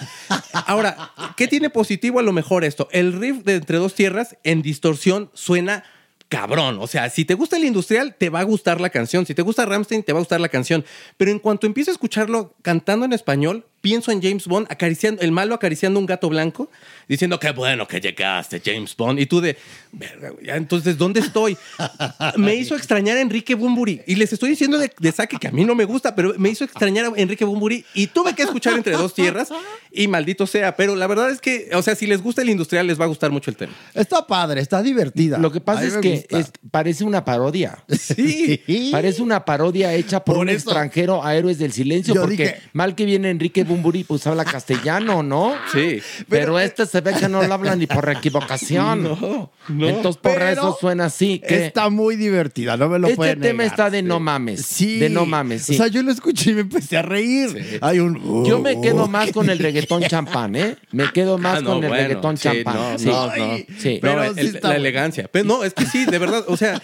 ahora, ¿qué tiene positivo a lo mejor esto? El riff de Entre Dos Tierras en distorsión suena cabrón. O sea, si te gusta el industrial, te va a gustar la canción. Si te gusta Ramstein, te va a gustar la canción. Pero en cuanto empiezo a escucharlo cantando en español, pienso en James Bond acariciando, el malo acariciando un gato blanco, diciendo qué bueno que llegaste, James Bond. Y tú de, "Verga, entonces, ¿dónde estoy? me hizo extrañar a Enrique Bumburi. Y les estoy diciendo de, de saque que a mí no me gusta, pero me hizo extrañar a Enrique Bumburi. Y tuve que escuchar entre dos tierras y maldito sea. Pero la verdad es que, o sea, si les gusta el industrial, les va a gustar mucho el tema. Está padre, está divertida. Lo que pasa es que es- parece una parodia. Sí. Parece una parodia hecha por, Por un eso. extranjero a Héroes del Silencio, Yo porque dije- mal que viene Enrique Bumburi, pues habla castellano, ¿no? Sí. Pero, este se ve que no lo habla ni por equivocación. No, no. Entonces por Pero eso suena así. Que Está muy divertida, no me lo este pueden tema negar. está de no mames. Sí. De no mames, sí. O sea, yo lo escuché y me empecé a reír. Hay un. Yo me quedo Oh, más qué con el reggaetón champán, ¿eh? Me quedo más Ah, no, con el bueno, reggaetón sí, champán. no, sí. no, no. Sí. Pero el- está la elegancia. Pero no, es que sí, de verdad. O sea,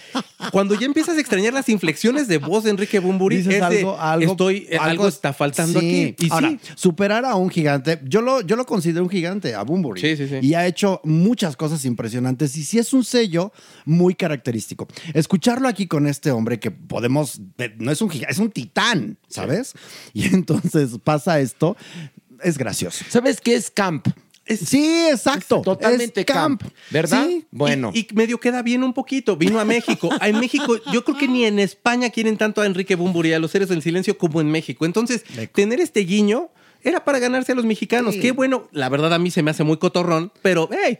cuando ya empiezas a extrañar las inflexiones de voz de Enrique Bumburi, Dices es de, algo, algo, estoy, eh, algo, está faltando Sí. aquí. Y Ahora, sí, superar a un gigante, yo lo, yo lo considero un gigante, a Bumburi. Sí, sí, sí. Y ha hecho muchas cosas impresionantes y sí es un sello muy característico. Escucharlo aquí con este hombre que podemos, no es un gigante, es un titán, ¿sabes? Y entonces pasa esto, es gracioso. ¿Sabes qué es camp? sí, exacto. Totalmente Es camp, camp, ¿verdad? Sí. Bueno. Y, y medio queda bien un poquito. Vino a México. En México, yo creo que ni en España quieren tanto a Enrique Bumburi, a los seres del silencio, como en México. Entonces, tener este guiño era para ganarse a los mexicanos. Qué bueno. La verdad, a mí se me hace muy cotorrón, pero hey.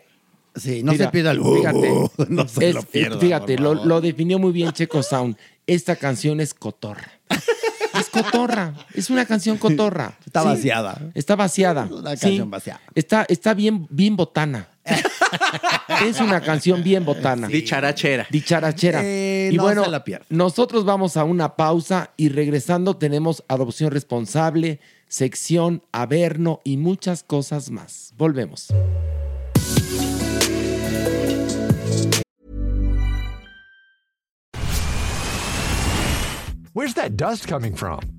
Sí, no Mira, se pida el Fíjate, no se es- lo pierda, fíjate lo, definió muy bien Checo Sound. Esta canción es cotorra. Es cotorra. Es una canción cotorra. Está Sí, vaciada. Está vaciada. Una Sí. canción vaciada. Está, está bien, bien botana. es una canción bien botana. Dicharachera. Dicharachera. Eh, y no bueno, se la pierda. nosotros vamos a una pausa y regresando tenemos adopción responsable, sección Averno y muchas cosas más. Volvemos. Where's that dust coming from?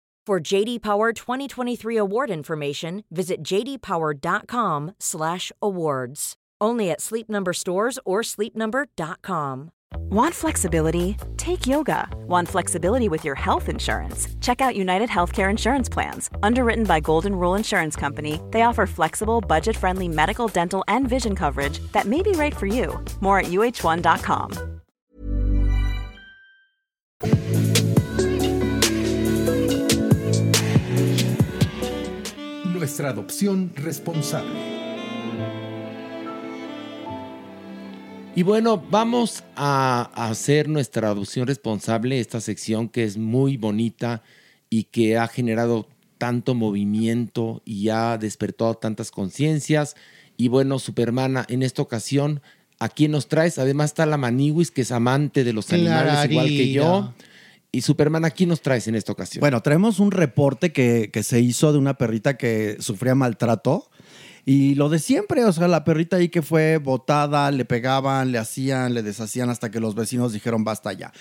For JD Power 2023 award information, visit jdpower.com/awards. Only at Sleep Number stores or sleepnumber.com. Want flexibility? Take yoga. Want flexibility with your health insurance? Check out United Healthcare Insurance Plans. Underwritten by Golden Rule Insurance Company, they offer flexible, budget friendly medical, dental, and vision coverage that may be right for you. More at uh1.com. Nuestra adopción responsable. Y bueno, vamos a hacer nuestra adopción responsable, esta sección que es muy bonita y que ha generado tanto movimiento y ha despertado tantas conciencias. Y bueno, Supermana, en esta ocasión, ¿a quién nos traes? Además está la Maniwis, que es amante de los animales igual que yo. Y Superman, ¿a quién nos traes en esta ocasión? Bueno, traemos un reporte que, que se hizo de una perrita que sufría maltrato. Y lo de siempre, o sea, la perrita ahí que fue botada, le pegaban, le hacían, le deshacían hasta que los vecinos dijeron basta ya.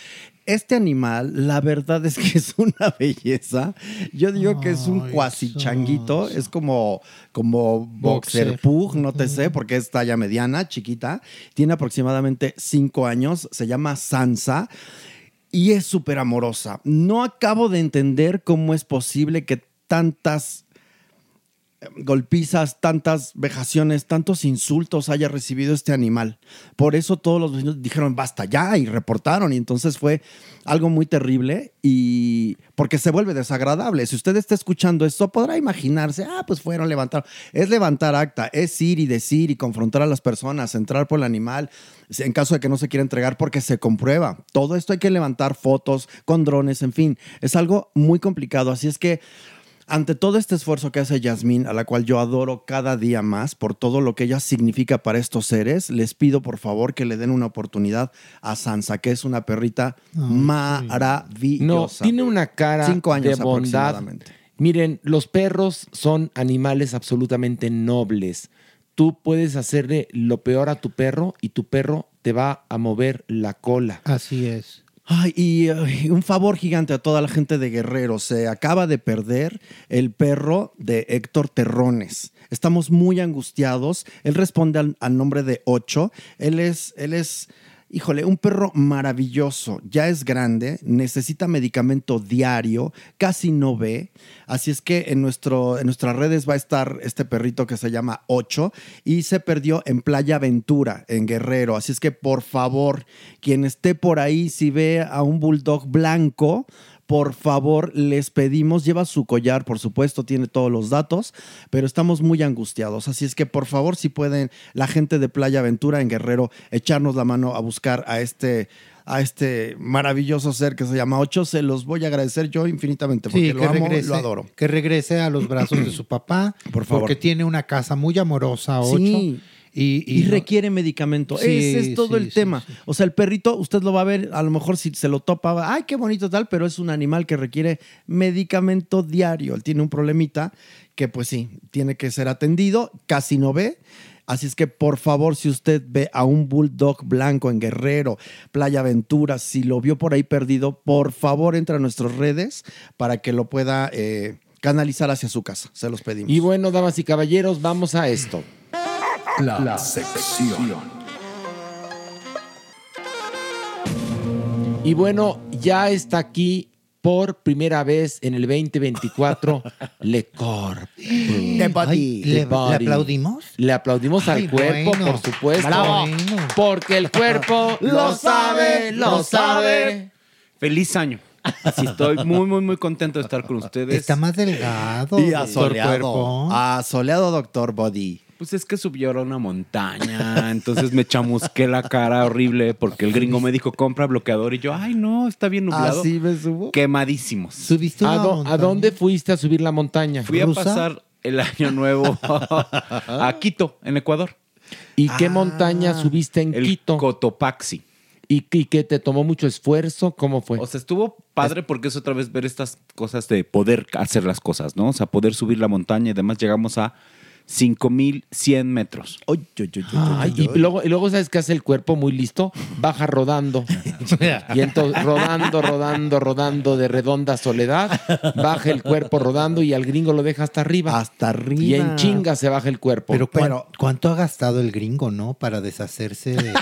Este animal, la verdad es que es una belleza. Yo digo que es un cuasi changuito, es como, como boxer Boxer. pug, no te sé, porque es talla mediana, chiquita. Tiene aproximadamente cinco años, se llama Sansa y es súper amorosa. No acabo de entender cómo es posible que tantas golpizas, tantas vejaciones, tantos insultos haya recibido este animal. Por eso todos los vecinos dijeron basta ya y reportaron y entonces fue algo muy terrible y porque se vuelve desagradable. Si usted está escuchando esto podrá imaginarse, ah, pues fueron levantar. Es levantar acta, es ir y decir y confrontar a las personas, entrar por el animal en caso de que no se quiera entregar porque se comprueba. Todo esto hay que levantar fotos con drones, en fin, es algo muy complicado. Así es que ante todo este esfuerzo que hace Yasmín, a la cual yo adoro cada día más por todo lo que ella significa para estos seres, les pido por favor que le den una oportunidad a Sansa, que es una perrita No, maravillosa. tiene una cara Cinco años de bondad. aproximadamente. Miren, los perros son animales absolutamente nobles. Tú puedes hacerle lo peor a tu perro y tu perro te va a mover la cola. Así es. Ay, y un favor gigante a toda la gente de Guerrero. Se acaba de perder el perro de Héctor Terrones. Estamos muy angustiados. Él responde al, al nombre de Ocho. Él es, él es, híjole, un perro maravilloso. Ya es grande, necesita medicamento diario, casi no ve. Así es que en, nuestro, en nuestras redes va a estar este perrito que se llama Ocho y se perdió en Playa Ventura, en Guerrero. Así es que por favor, quien esté por ahí, si ve a un bulldog blanco, por favor, les pedimos, lleva su collar, por supuesto, tiene todos los datos, pero estamos muy angustiados. Así es que, por favor, si pueden, la gente de Playa Aventura en Guerrero, echarnos la mano a buscar a este, a este maravilloso ser que se llama Ocho, se los voy a agradecer yo infinitamente porque Sí, lo amo, regrese, lo adoro. Que regrese a los brazos de su papá. Por favor. Porque tiene una casa muy amorosa, Ocho. Sí. Y, Y, no- requiere medicamento. Sí, Ese es todo sí, el sí, tema. O sea, el perrito, usted lo va a ver, a lo mejor si se lo topa, ay, qué bonito tal, pero es un animal que requiere medicamento diario. Él tiene un problemita que pues sí, tiene que ser atendido, casi no ve. Así es que por favor, si usted ve a un bulldog blanco en Guerrero, Playa Aventura, si lo vio por ahí perdido, por favor entra a nuestras redes para que lo pueda eh, canalizar hacia su casa. Se los pedimos. Y bueno, damas y caballeros, vamos a esto. La, sección. Y bueno, ya está aquí por primera vez en el 2024 Le Corp. The Body. ¿le- le aplaudimos? Le aplaudimos Ay, al cuerpo, bueno. por supuesto. Bravo. Porque el cuerpo lo sabe, lo sabe. Feliz año. Así estoy muy, muy, muy contento de estar con ustedes. Está más delgado. Y asoleado. Asoleado, doctor Body. Pues es que subió a una montaña, entonces me chamusqué la cara horrible porque el gringo me dijo compra bloqueador y yo, ay no, está bien nublado. Así me subo. Quemadísimos. ¿Subiste ¿A, a dónde fuiste a subir la montaña? Fui a pasar el año nuevo a Quito, en Ecuador. ¿Y qué montaña subiste en El Quito? Cotopaxi. ¿Y, y que te tomó mucho esfuerzo? ¿Cómo fue? O sea, estuvo padre porque es otra vez ver estas cosas de poder hacer las cosas, ¿no? O sea, poder subir la montaña y demás llegamos a 5100 metros. Ay, y luego, y luego, ¿sabes qué hace el cuerpo muy listo? Baja rodando. y entonces, rodando, rodando, rodando de redonda soledad, baja el cuerpo rodando y al gringo lo deja hasta arriba. Hasta arriba. Y en chinga se baja el cuerpo. Pero, ¿cuán- ¿cuánto ha gastado el gringo, no? Para deshacerse de.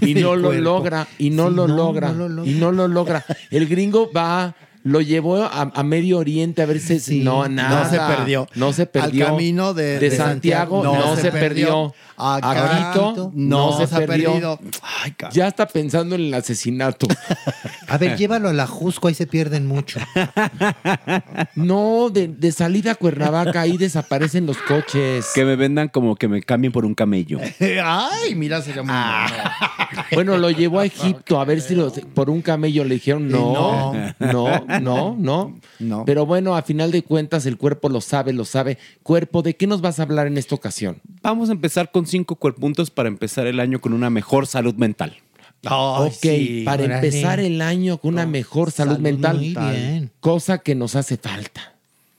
y no lo cuerpo. logra, y no Sí, lo no, logra, no lo logra. y no lo logra. El gringo va, lo llevó a, a Medio Oriente a ver si no, nada. No se perdió. No se perdió. Al camino de, de Santiago, no, se perdió. A Quito, no, se, ha perdió. perdido. Ay. Ya está pensando en el asesinato. A ver, llévalo a la Jusco, ahí se pierden mucho. No, de, de salida a Cuernavaca, ahí desaparecen los coches. Que me vendan como que me cambien por un camello. Ay, mira, sería muy Bueno, lo llevó a Egipto a ver si por un camello le dijeron no, no, no, no, No. Pero bueno, a final de cuentas el cuerpo lo sabe, lo sabe. Cuerpo, ¿de qué nos vas a hablar en esta ocasión? Vamos a empezar con cinco cuerpuntos para empezar el año con una mejor salud mental. ok, para órale. empezar el año con una mejor salud, salud mental. Muy bien. Cosa que nos hace falta.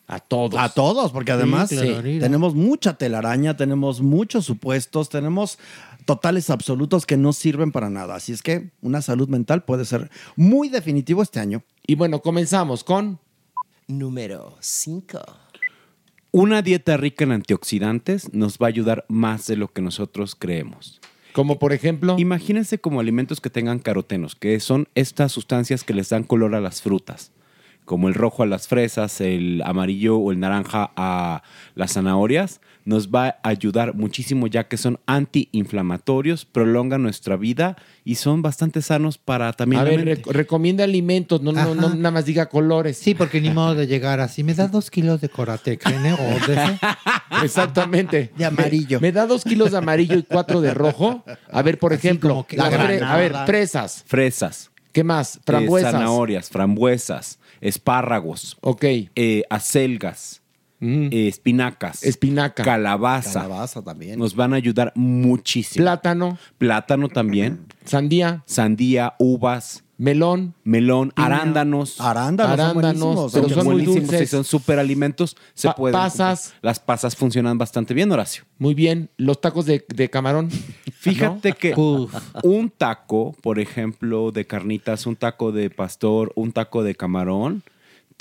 A todos. A todos, porque además Sí, claro, mira. tenemos mucha telaraña, tenemos muchos supuestos, tenemos totales absolutos que no sirven para nada. Así es que una salud mental puede ser muy definitivo este año. Y bueno, comenzamos con. Número 5. Una dieta rica en antioxidantes nos va a ayudar más de lo que nosotros creemos. Como por ejemplo. Imagínense como alimentos que tengan carotenos, que son estas sustancias que les dan color a las frutas, como el rojo a las fresas, el amarillo o el naranja a las zanahorias, nos va a ayudar muchísimo ya que son antiinflamatorios, prolongan nuestra vida y son bastante sanos para también A la ver, mente. rec- recomienda alimentos, no, no, no nada más diga colores. Sí, porque ni modo de llegar así. ¿Me da dos kilos de Coratec, ¿eh? o de ese? Exactamente. De amarillo. Me, me da dos kilos de amarillo y cuatro de rojo. A ver, por ejemplo, como que la granada. a ver, fresas. Fresas, ¿Qué más? eh, Frambuesas. zanahorias, frambuesas, espárragos, ok. eh, acelgas, Mm. eh, espinacas, Espinaca. calabaza. Calabaza también. Nos van a ayudar muchísimo. Plátano. Plátano también, Sandía. sandía, uvas, Melón. melón, arándanos. Arándanos, son Arándanos, buenísimos. pero son muy buenísimos dulces. y son superalimentos. Se Pa- pueden pasas. Las pasas funcionan bastante bien, Horacio. Muy bien. Los tacos de, de camarón. Fíjate que Uf. un taco, por ejemplo, de carnitas, un taco de pastor, un taco de camarón,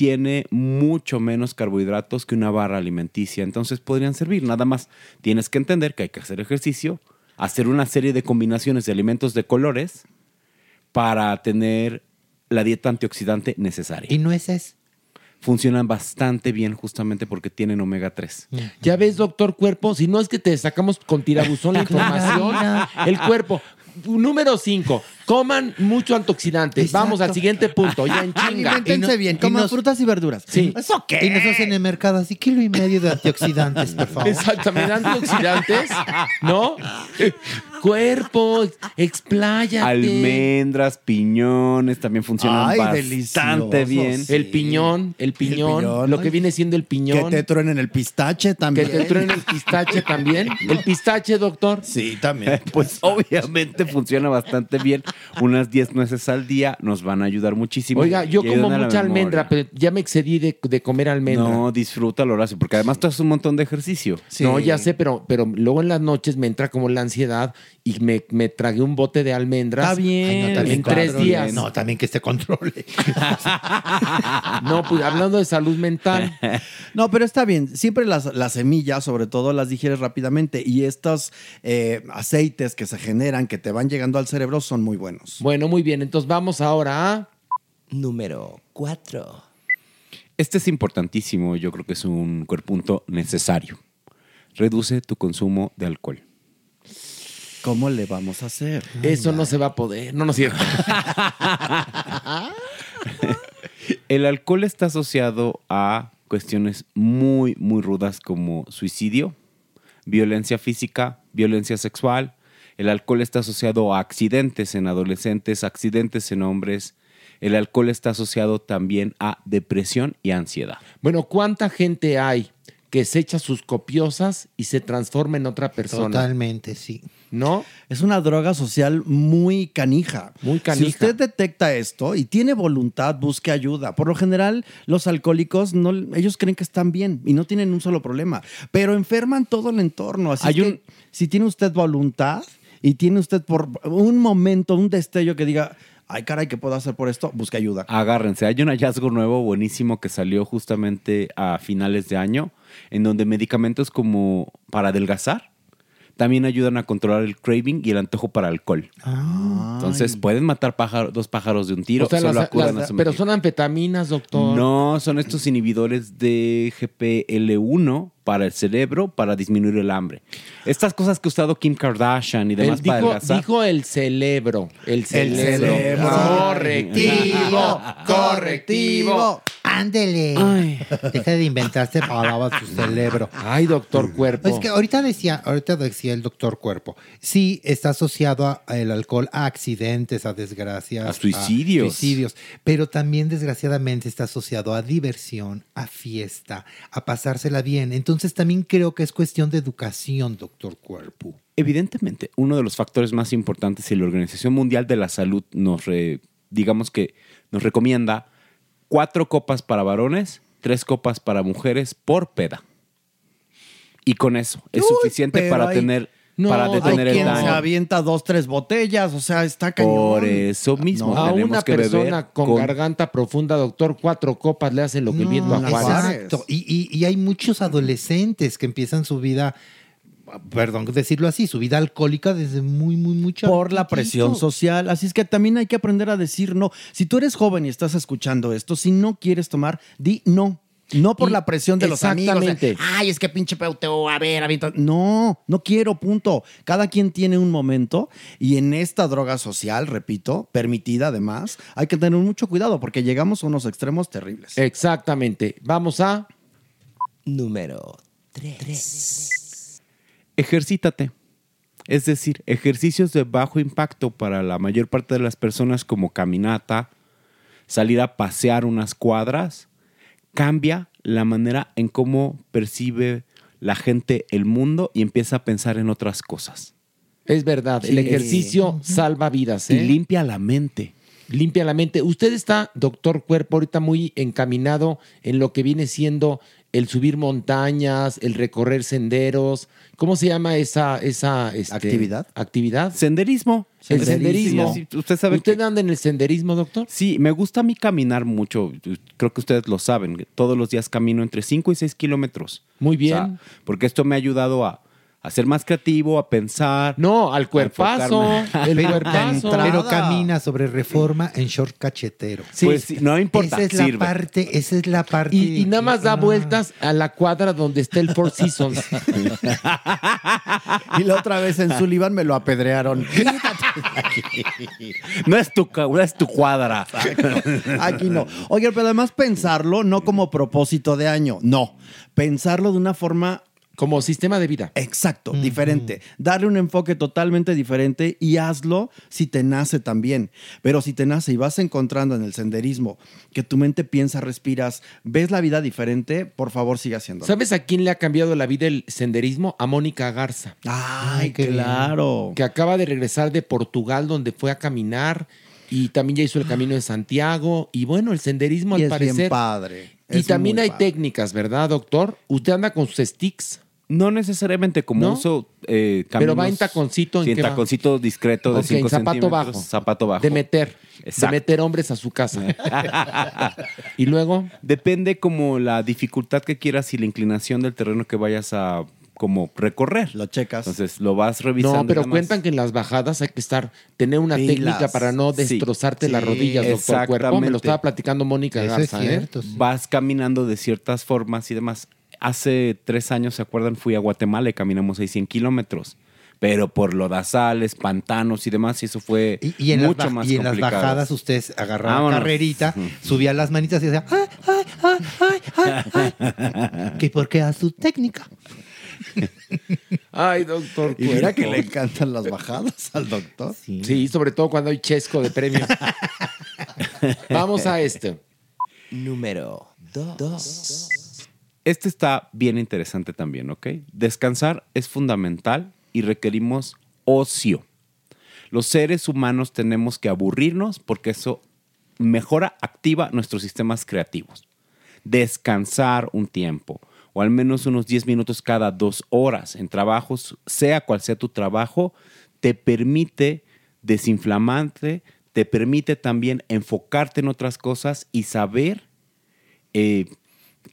tiene mucho menos carbohidratos que una barra alimenticia. Entonces podrían servir. Nada más tienes que entender que hay que hacer ejercicio, hacer una serie de combinaciones de alimentos de colores para tener la dieta antioxidante necesaria. ¿Y nueces? Funcionan bastante bien justamente porque tienen omega 3. Ya ves, doctor Cuerpo, si no es que te sacamos con tirabuzón la información, el cuerpo. Número 5. Coman mucho antioxidante. Vamos al siguiente punto, ya en chinga. No- bien, coman nos- frutas y verduras. Sí. ¿Eso qué? Y nosotros en el mercado, así kilo y medio de antioxidantes, por favor. Exactamente, antioxidantes, ¿no? Cuerpo, expláyate. Almendras, piñones también funcionan Ay, bastante bien. El piñón, el piñón, piñón. lo que viene siendo el Que piñón. te truenen el pistache Que también. te truene el pistache también. El pistache, doctor. Sí, también. Pues obviamente funciona bastante bien. Unas 10 nueces al día nos van a ayudar muchísimo. Oiga, yo como mucha almendra, pero ya me excedí de, de comer almendra. No, disfrútalo, Horacio, porque además tú haces un montón de ejercicio. No, ya sé, pero, pero luego en las noches me entra como la ansiedad y me, me tragué un bote de almendras. Está bien. Ay, no, también en tres días. No, también que se controle. No, pues hablando de salud mental. No, pero está bien. Siempre las, las semillas, sobre todo, las digieres rápidamente. Y estos eh, aceites que se generan, que te van llegando al cerebro, son muy buenos. Bueno, muy bien. Entonces vamos ahora a. Número 4. Este es importantísimo, yo creo que es un punto necesario. Reduce tu consumo de alcohol. ¿Cómo le vamos a hacer? Eso no se va a poder. No, no es cierto. El alcohol está asociado a cuestiones muy, muy rudas como suicidio, violencia física, violencia sexual. El alcohol está asociado a accidentes en adolescentes, accidentes en hombres. El alcohol está asociado también a depresión y ansiedad. Bueno, ¿cuánta gente hay que se echa sus copiosas y se transforma en otra persona? Totalmente, sí. ¿No? Es una droga social muy canija. Muy Si canija. usted detecta esto y tiene voluntad, busque ayuda. Por lo general, los alcohólicos, no, ellos creen que están bien y no tienen un solo problema, pero enferman todo el entorno. Así Hay que un- si tiene usted voluntad y tiene usted por un momento, un destello que diga, ay caray, ¿qué puedo hacer por esto? Busque ayuda. Agárrense, hay un hallazgo nuevo buenísimo que salió justamente a finales de año, en donde medicamentos como para adelgazar también ayudan a controlar el craving y el antojo para alcohol. Entonces pueden matar pájaro- dos pájaros de un tiro. O sea, solo las- acudan las- a su pero son anfetaminas, doctor. No, son estos inhibidores de GPL1 para el cerebro para disminuir el hambre. Estas cosas que ha usado Kim Kardashian y demás Él para adelgazar. dijo el cerebro. El cerebro. cerebro. Correctivo. Correctivo. Ándele. Deja de inventarse palabras su cerebro. Ay, doctor cuerpo. Es que ahorita decía, ahorita decía el doctor cuerpo. Sí, está asociado a- el alcohol a accidentes, a desgracias, A suicidios. suicidios, pero también desgraciadamente está asociado a diversión, a fiesta, a pasársela bien. Entonces también creo que es cuestión de educación, doctor cuerpo. Evidentemente, uno de los factores más importantes y la Organización Mundial de la Salud nos, re- digamos que nos recomienda cuatro copas para varones, tres copas para mujeres por peda. Y con eso es suficiente para hay- tener, No, para detener hay el quien se avienta dos, tres botellas, o sea, está cañón. Por eso mismo a tenemos una que beber persona con, garganta profunda, doctor, cuatro copas le hacen lo que el viento a No, Juárez. Exacto. Y, y- y hay muchos adolescentes que empiezan su vida, perdón decirlo así, su vida alcohólica desde muy, muy, muy por la presión social. Así es que también hay que aprender a decir no. Si tú eres joven y estás escuchando esto, si no quieres tomar, di no. No por Y- la presión de los amigos. de, exactamente. Ay, es que pinche peuteo, a ver, avienta". No, no quiero, punto. Cada quien tiene un momento y en esta droga social, repito, permitida además, hay que tener mucho cuidado porque llegamos a unos extremos terribles. Exactamente. Vamos a Número 3. Ejercítate. Es decir, ejercicios de bajo impacto para la mayor parte de las personas como caminata, salir a pasear unas cuadras, cambia la manera en cómo percibe la gente el mundo y empieza a pensar en otras cosas. Es verdad, el ejercicio salva vidas. Y ¿eh? limpia la mente. Limpia la mente. Usted está, doctor Cuerpo, ahorita muy encaminado en lo que viene siendo el subir montañas, el recorrer senderos. ¿Cómo se llama esa, esa este, ¿Actividad? Actividad. Senderismo. El senderismo. Usted sabe ¿Usted anda en el senderismo, doctor? Sí, me gusta a mí caminar mucho. Creo que ustedes lo saben. Todos los días camino entre 5 y 6 kilómetros. Muy bien. porque esto me ha ayudado a, a ser más creativo, a pensar. No, al cuerpazo. El Pero, cuerpazo. pero camina sobre reforma en short cachetero. Pues sí, no importa, Esa es la parte, esa es la parte. Y, y nada más da vueltas a la cuadra donde está el Four Seasons. Y la otra vez en Sullivan me lo apedrearon. no, es tu, no es tu cuadra. Aquí no. Oye, pero además pensarlo no como propósito de año, no. Pensarlo de una forma Como sistema de vida. Exacto, diferente. Darle un enfoque totalmente diferente y hazlo si te nace también. Pero si te nace y vas encontrando en el senderismo que tu mente piensa, respiras, ves la vida diferente, por favor sigue haciéndolo. ¿Sabes a quién le ha cambiado la vida el senderismo? A Mónica Garza. Ay, qué bien. claro. Que acaba de regresar de Portugal, donde fue a caminar y también ya hizo el camino de Santiago. Y bueno, el senderismo Y al es bien parecer. padre. Y Es también hay padre. técnicas, ¿verdad, doctor? Usted anda con sus sticks. No necesariamente como ¿No? uso eh, Pero va en taconcito, ¿en sí, en va? taconcito discreto de Ok, 5 zapato centímetros. bajo. Zapato bajo. De meter. De meter hombres a su casa. y luego. Depende como la dificultad que quieras y la inclinación del terreno que vayas a como recorrer. Lo checas. Entonces lo vas revisando. No, pero cuentan que en las bajadas hay que estar, tener una Pilas. técnica para no Sí. destrozarte las Sí, rodillas, doctor Cuerpo. Me lo estaba platicando Mónica Garza, ¿eh? Vas caminando de ciertas formas y demás. Hace tres años, ¿se acuerdan? Fui a Guatemala y caminamos ahí 100 kilómetros. Pero por lodazales, pantanos y demás, y eso fue Y en, mucho las, ba- más y en las bajadas usted agarraba Vámonos. carrerita, subía las manitas y decía, ¡ay, ay, ay, ay, ay, ay! Que porque a su técnica. Ay, doctor Y mira que le encantan las bajadas al doctor. Sí. sobre todo cuando hay chesco de premio. Vamos a este. Número 2. Este está bien interesante también, ¿ok? Descansar es fundamental y requerimos ocio. Los seres humanos tenemos que aburrirnos porque eso mejora, activa nuestros sistemas creativos. Descansar un tiempo, o al menos unos 10 minutos cada dos horas en trabajos, sea cual sea tu trabajo, te permite desinflamarte, te permite también enfocarte en otras cosas y saber eh,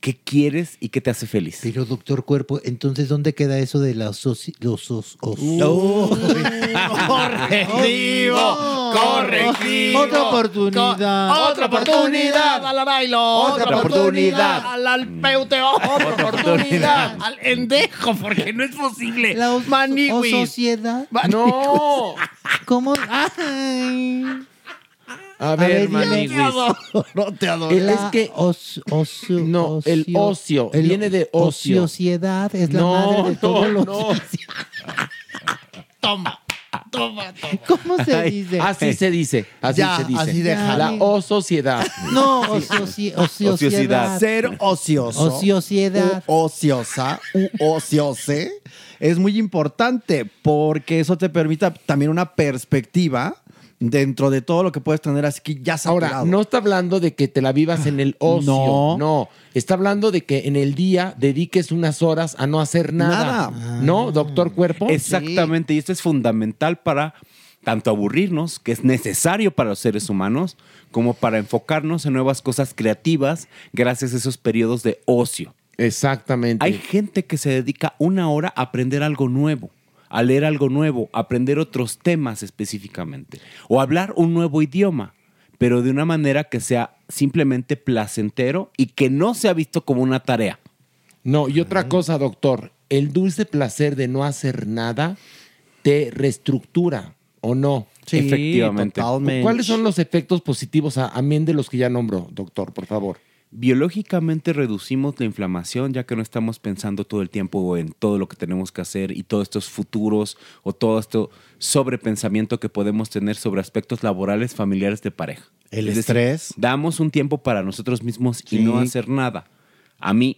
qué quieres y qué te hace feliz. Pero doctor Cuerpo, entonces ¿dónde queda eso de las osi- los os, os- Correctivo, correctivo. Otra oportunidad. Co- otra oportunidad al bailo. Otra oportunidad. Al, al peuteo. Otra oportunidad. Al endejo, porque no es posible. La os- o sociedad. No. ¿Cómo? Ay. A ver. Maniwis. No te adoro. El- es que- os- ocio- No, el ocio, el viene de ocio. Ociosidad es la No, madre de todos no, los no. Toma, toma, toma. ¿Cómo se Ay, dice? Así se dice, así Ya, se dice. así déjalo. La o sociedad. No, ociosi- ociosidad. Ser ocioso. Ociosidad. u ociosa u ociose es muy importante porque eso te permite también una perspectiva dentro de todo lo que puedes tener así que ya saturado. Ahora, no está hablando de que te la vivas en el ocio. No. No. Está hablando de que en el día dediques unas horas a no hacer nada. Nada. ¿No, doctor Cuerpo? Exactamente, y esto es fundamental para tanto aburrirnos, que es necesario para los seres humanos, como para enfocarnos en nuevas cosas creativas gracias a esos periodos de ocio. Exactamente. Hay gente que se dedica una hora a aprender algo nuevo, a leer algo nuevo, a aprender otros temas específicamente, o hablar un nuevo idioma, pero de una manera que sea simplemente placentero y que no sea visto como una tarea. No, y otra cosa, doctor. El dulce placer de no hacer nada te reestructura, ¿o no? Sí, Efectivamente. totalmente. ¿Cuáles son los efectos positivos, a, amén de los que ya nombro, doctor, por favor? Biológicamente reducimos la inflamación ya que no estamos pensando todo el tiempo en todo lo que tenemos que hacer y todos estos futuros o todo esto sobrepensamiento que podemos tener sobre aspectos laborales, familiares de pareja. El Es decir, estrés. damos un tiempo para nosotros mismos y no hacer nada. A mí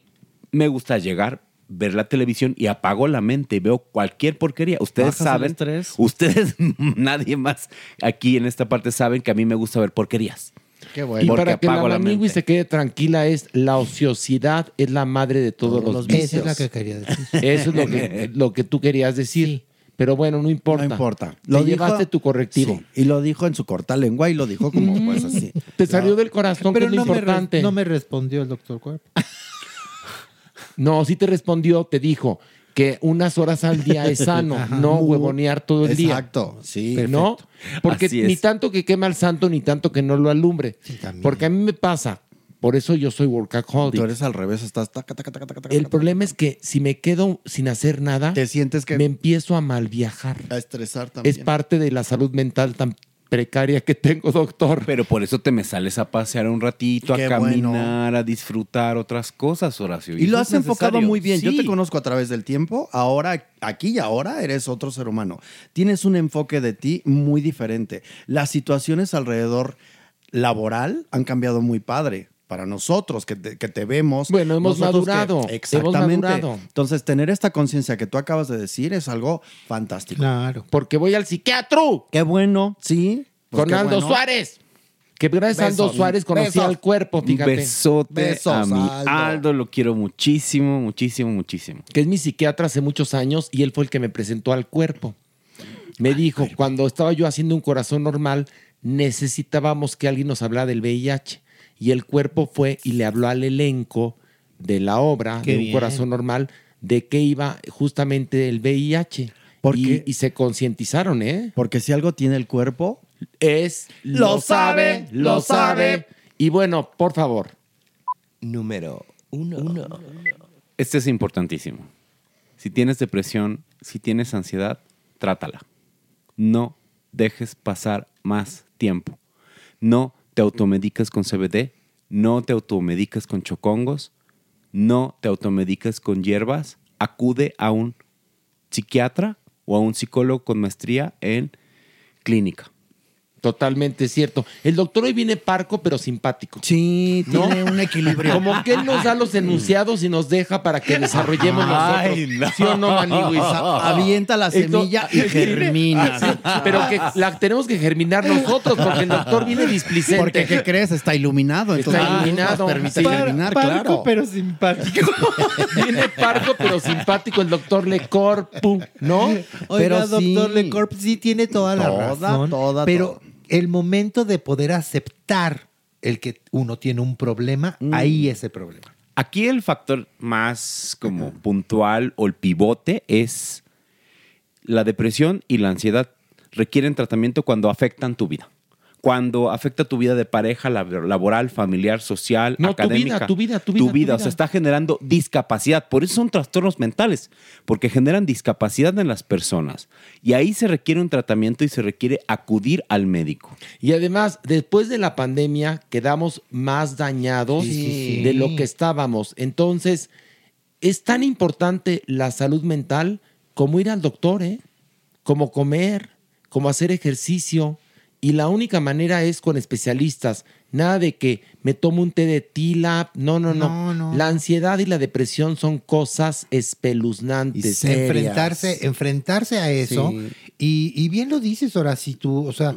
me gusta llegar, ver la televisión y apago la mente y veo cualquier porquería. Ustedes saben, estrés. ustedes, nadie más aquí en esta parte saben que a mí me gusta ver porquerías. Qué Y Porque para que la manigui mente. se quede tranquila es la ociosidad es la madre de todos, los, vicios. Esa es la que quería decir. Eso es lo que, lo que tú querías decir. Pero bueno, no importa. No importa. Lo llevaste tu correctivo. Sí, y lo dijo en su corta lengua y lo dijo como pues así. Te salió del corazón, Pero que es lo no me, no me respondió el doctor Cuerpo. No, sí te respondió, te dijo que unas horas al día es sano, Ajá. no huevonear todo el día. Exacto, sí. ¿No? Porque ni tanto que quema al santo, ni tanto que no lo alumbre. Porque a mí me pasa, por eso yo soy workaholic. Tú eres al revés, estás taca, taca, taca, taca, taca, El problema es que si me quedo sin hacer nada, te sientes que me empiezo a mal viajar. a estresar también. Es parte de la salud mental tan precaria que tengo, doctor. Pero por eso te me sales a pasear un ratito, Qué a caminar, a disfrutar otras cosas, Horacio. Y lo has enfocado necesario. muy bien. Yo te conozco a través del tiempo. Ahora, aquí y ahora, eres otro ser humano. Tienes un enfoque de ti muy diferente. Las situaciones alrededor laboral han cambiado muy padre. Para nosotros que te, que te vemos. Bueno, hemos que- madurado, hemos exactamente. madurado. Entonces, tener esta conciencia que tú acabas de decir es algo fantástico. Claro. Porque voy al psiquiatra Qué bueno, sí. Pues con Aldo bueno. Suárez. Que gracias a Aldo Suárez conocí besos. al cuerpo, Un fíjate. besote Besos, a mi Aldo. Aldo. lo quiero muchísimo, muchísimo, muchísimo. que es mi psiquiatra hace muchos años y él fue el que me presentó al cuerpo. Me dijo, cuando estaba yo haciendo un corazón normal, necesitábamos que alguien nos hablara del VIH. Y el cuerpo fue y le habló al elenco de la obra Qué de un bien. corazón normal de qué iba justamente el VIH. Y, y se concientizaron, ¿eh? Porque si algo tiene el cuerpo, es Lo sabe, lo sabe. Y bueno, por favor. Número uno. Este es importantísimo. Si tienes depresión, si tienes ansiedad, trátala. No dejes pasar más tiempo. No te automediques con CBD, no te automediques con chocongos, no te automediques con hierbas. Acude a un psiquiatra o a un psicólogo con maestría en clínica. Totalmente cierto. El doctor hoy viene parco, pero simpático. Sí, tiene un equilibrio. Como que él nos da los enunciados y nos deja para que desarrollemos Ay, nosotros. no. ¿Sí o no, Maniwis? Avienta la semilla y germina. Sí, pero que la tenemos que germinar nosotros, porque el doctor viene displicente. Porque, ¿qué crees? Está iluminado. Está entonces, iluminado. Nos permite Sí. germinar, Parco, claro. pero simpático. Viene parco, pero simpático el doctor Lecorpu, ¿no? Oiga, doctor Lecorp, sí tiene toda la Toda, razón. toda, pero el momento de poder aceptar el que uno tiene un problema, ahí es el problema. Aquí el factor más como puntual o el pivote es la depresión y la ansiedad requieren tratamiento cuando afectan tu vida. Cuando afecta tu vida de pareja, lab- laboral, familiar, social, No, tu académica. vida, tu vida, tu vida, tu O vida. sea, está generando discapacidad. Por eso son trastornos mentales, porque generan discapacidad en las personas. Y ahí se requiere un tratamiento y se requiere acudir al médico. Y además, después de la pandemia, quedamos más dañados Sí, sí, sí. de lo que estábamos. Entonces, es tan importante la salud mental como ir al doctor, ¿eh? Como comer, como hacer ejercicio. Y la única manera es con especialistas. Nada de que me tomo un té de tila. No, no, no. No, no. La ansiedad y la depresión son cosas espeluznantes. enfrentarse, enfrentarse a eso. Sí. Y, y bien lo dices, ahora si tú, o sea,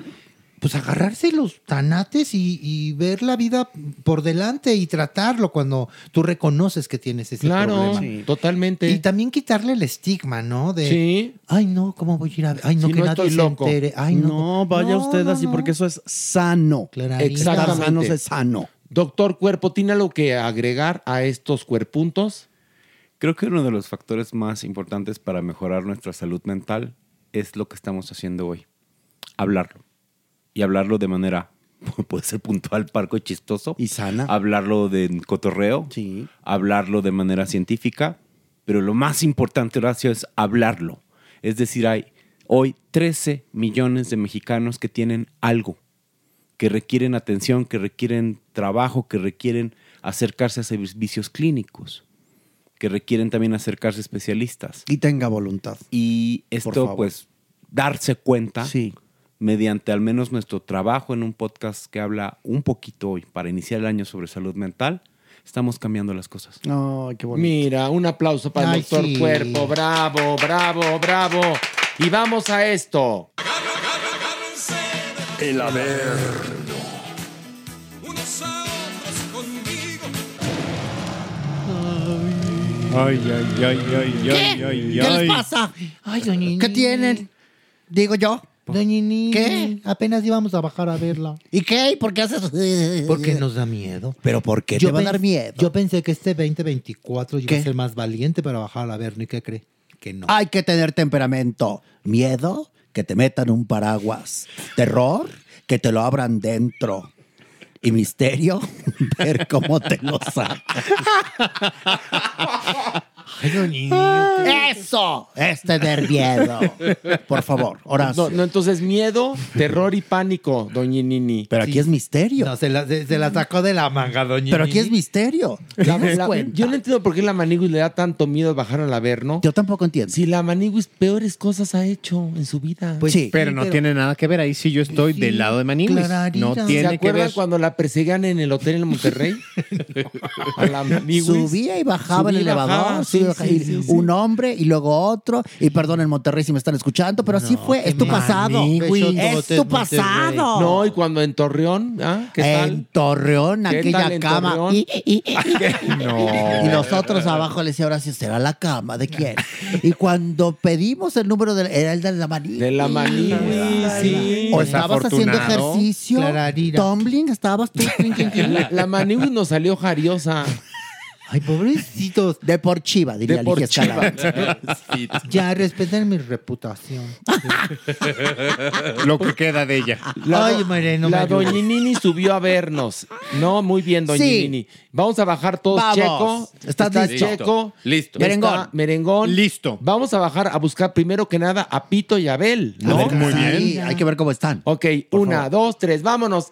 pues agarrarse los tanates y, y ver la vida por delante y tratarlo cuando tú reconoces que tienes ese Claro, problema. sí. totalmente. Y también quitarle el estigma, ¿no? De, Sí. ay, no, ¿cómo voy a ir a Ay, no, Si que no nadie se loco. entere. Ay, no. No, vaya No, usted no, así no. porque eso es sano. Exactamente. Estar sano es sano. Doctor Cuerpo, ¿tiene algo que agregar a estos cuerpuntos? Creo que uno de los factores más importantes para mejorar nuestra salud mental es lo que estamos haciendo hoy. Hablarlo. Y hablarlo de manera, puede ser puntual, parco y chistoso. Y sana. Hablarlo de cotorreo. Sí. Hablarlo de manera científica. Pero lo más importante, Horacio, es hablarlo. Es decir, hay hoy 13 millones de mexicanos que tienen algo, que requieren atención, que requieren trabajo, que requieren acercarse a servicios clínicos, que requieren también acercarse a especialistas. Y tenga voluntad. Y esto, pues, darse cuenta Sí. Mediante al menos nuestro trabajo en un podcast que habla un poquito hoy para iniciar el año sobre salud mental, estamos cambiando las cosas. Ay, qué bonito. Mira, un aplauso para el Ay, doctor sí. Cuerpo. Bravo, bravo, bravo. Y vamos a esto. El Averno. Ay, ay, ay, ay, ¿Qué? ay, ay, ¿Qué ay. les pasa? Ay, doña ¿Qué tienen? Digo yo. Doña ¿Qué? Apenas íbamos a bajar a verla. ¿Y qué? ¿Por qué haces? Porque nos da miedo. ¿Pero por qué Yo te va a dar miedo? Yo pensé que este 2024 iba ¿Qué? a ser más valiente para bajar a ver, ¿y qué cree? Que no. Hay que tener temperamento. Miedo, que te metan un paraguas. Terror, que te lo abran dentro. Y misterio, ver cómo te lo sacan. Ay, doña Nini. ¡Eso! Es tener miedo. Por favor, Horacio. No, no, entonces miedo, terror y pánico, doña Nini. Pero aquí es misterio. No, se la, se, se la sacó de la manga, doña Pero aquí es misterio. ¿Te La- la- cuenta? yo no entiendo por qué la Maniguis le da tanto miedo bajar al Averno. Yo tampoco entiendo. Si la Maniguis peores cosas ha hecho en su vida. Pues Sí. Pero no tiene nada que ver. Ahí sí yo estoy Sí, del lado de clararira. No ¿Se ¿Se tiene que acuerdan ver. cuando la perseguían en el hotel en Monterrey? a la Maniguis. Subía y bajaba en el elevador, sí, sí, sí, sí. un hombre y luego otro. Y perdón en Monterrey si me están escuchando, pero así fue. Es tu pasado. Es tu Monterrey. pasado. No, y cuando en Torreón, ¿ah? ¿qué tal? En Torreón, ¿Qué aquella tal en cama. Torreón? Y, y- y- No. y nosotros abajo le decía Horacio, ¿será la cama? ¿De quién? Y cuando pedimos el número del, era el de la manilla. De la Maniguis, sí. O estabas haciendo ejercicio. Clararira. Tumbling, estabas tú. La, la Maniguis nos salió jariosa. Ay, pobrecitos. De por chiva, diría De por Ligia Escalante. Ya, respeten mi reputación. Lo que queda de ella. La, Ay, María, no me la doñinini subió a vernos. No, muy bien, doñinini. Vamos a bajar todos. Vamos. Checo. ¿Estás está listo? Checo. Listo. Está Merengón. merengón. Listo. Vamos a bajar a buscar primero que nada a Pito y Abel. A ver, Muy sí, bien. Hay que ver cómo están. Ok, una, dos, tres, vámonos.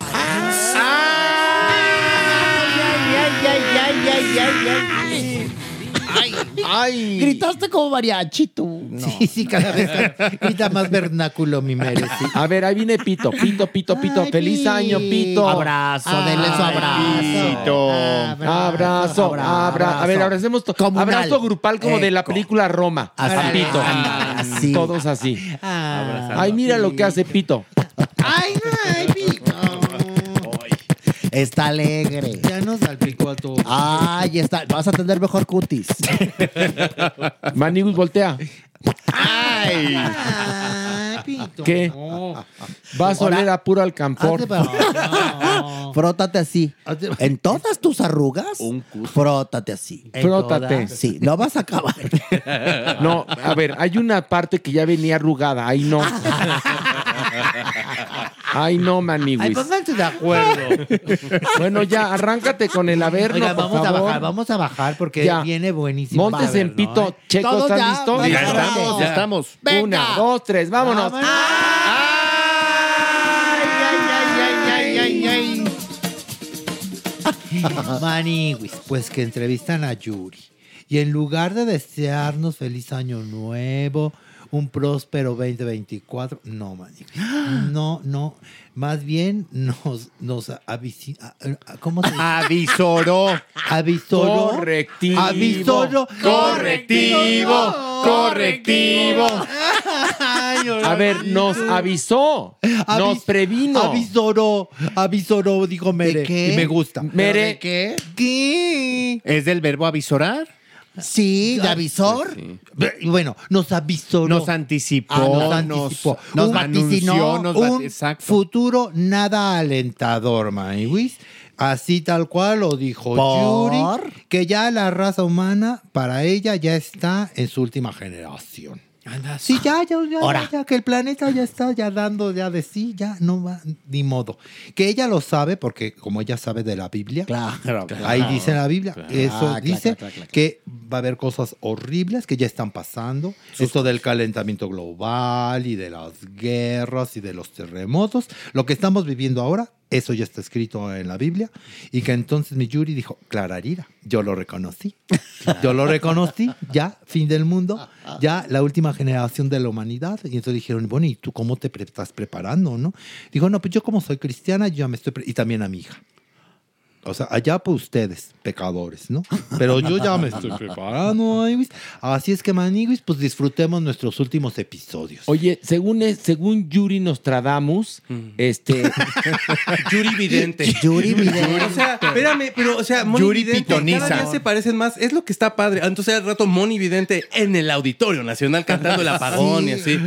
¡Ay! Gritaste como mariachi tú. Sí, sí, cada vez grita más vernáculo mi mere, sí. A ver, ahí viene Pito, Pito, Pito, Pito. Ay, Feliz año, Pito. Abrazo, denle su Ay, abrazo. Pito. Abrazo, abra. A ver, abracemos to- Comunal. abrazo grupal como de la Eco. película Roma. Así. A Pito. Así. Todos así. Ah. Ay, mira lo que hace Pito. Ay, ay, Pito. Está alegre. Ya nos salpicó a todos. Ay, está. Vas a tener mejor cutis. Manigus, voltea. Ay. Pito. ¿Qué? No. Vas a oler a puro alcanfor. Hazte para- no. Frótate así. Hazte- En todas tus arrugas, frótate así. En Frótate. todas. Sí, no vas a acabar. No, a ver, hay una parte que ya venía arrugada. Ahí no. Ay, no, Ay, Maniguis. pónganse de acuerdo. Bueno, ya, arráncate con el averno, Oiga, por vamos a bajar, vamos a bajar porque Ya. viene buenísimo. Montes en averno, pito. ¿eh? Checo, Todos ¿estás ya, listo? vamos. Ya Ya. estamos, ya estamos. Venga. Una, dos, tres, vámonos. Vámonos. Maniwis, pues que entrevistan a Yuri. Y en lugar de desearnos feliz año nuevo, un próspero 2024, no, Maniwis. No, no. Más bien nos, nos ¿Cómo se dice? Avisoró. Avisoró. Correctivo. Avisoró. Correctivo. Correctivo. A ver, nos avisó. Nos previno. Avisoró. Avisoró, dijo Mere. ¿De qué? Y me gusta. Mere, ¿Qué? ¿Qué? ¿Es del verbo avisorar? Sí, de avisor. Y Bueno, nos avisoró. Nos anticipó. Ah, nos anticipó. Nos, Un- vaticinó anunció, nos va- un Exacto. futuro nada alentador, Maniwis. Así tal cual lo dijo ¿Por? Yuri, que ya la raza humana para ella ya está en su última generación. Sí, ya, ya, ya, Ahora. ya, que el planeta ya está ya dando ya de sí, ya no va ni modo. Que ella lo sabe porque como ella sabe de la Biblia, Claro, claro. ahí dice en la Biblia, eso Ah, claro, dice claro, claro, claro. que va a haber cosas horribles que ya están pasando. Esto del calentamiento global y de las guerras y de los terremotos. Lo que estamos viviendo ahora, eso ya está escrito en la Biblia. Y que entonces mi Yuri dijo, Clararira, yo lo reconocí. Yo lo reconocí, ya, fin del mundo, ya la última generación de la humanidad. Y entonces dijeron, bueno, ¿y tú cómo te estás preparando, no? Dijo, no, pues yo como soy cristiana, yo ya me estoy... Y también a mi hija. O sea, allá por ustedes, pecadores, ¿no? Pero yo ya me estoy preparando, Maniguis. Así es que, Maniguis, pues disfrutemos nuestros últimos episodios. Oye, según, es- según Yuri Nostradamus, este. Yuri Vidente. Yuri Vidente. O sea, espérame, pero, o sea, Moni Yuri Vidente Pitoniza. cada día se parecen más. Es lo que está padre. Entonces, al rato, Moni Vidente en el Auditorio Nacional cantando el apagón y así.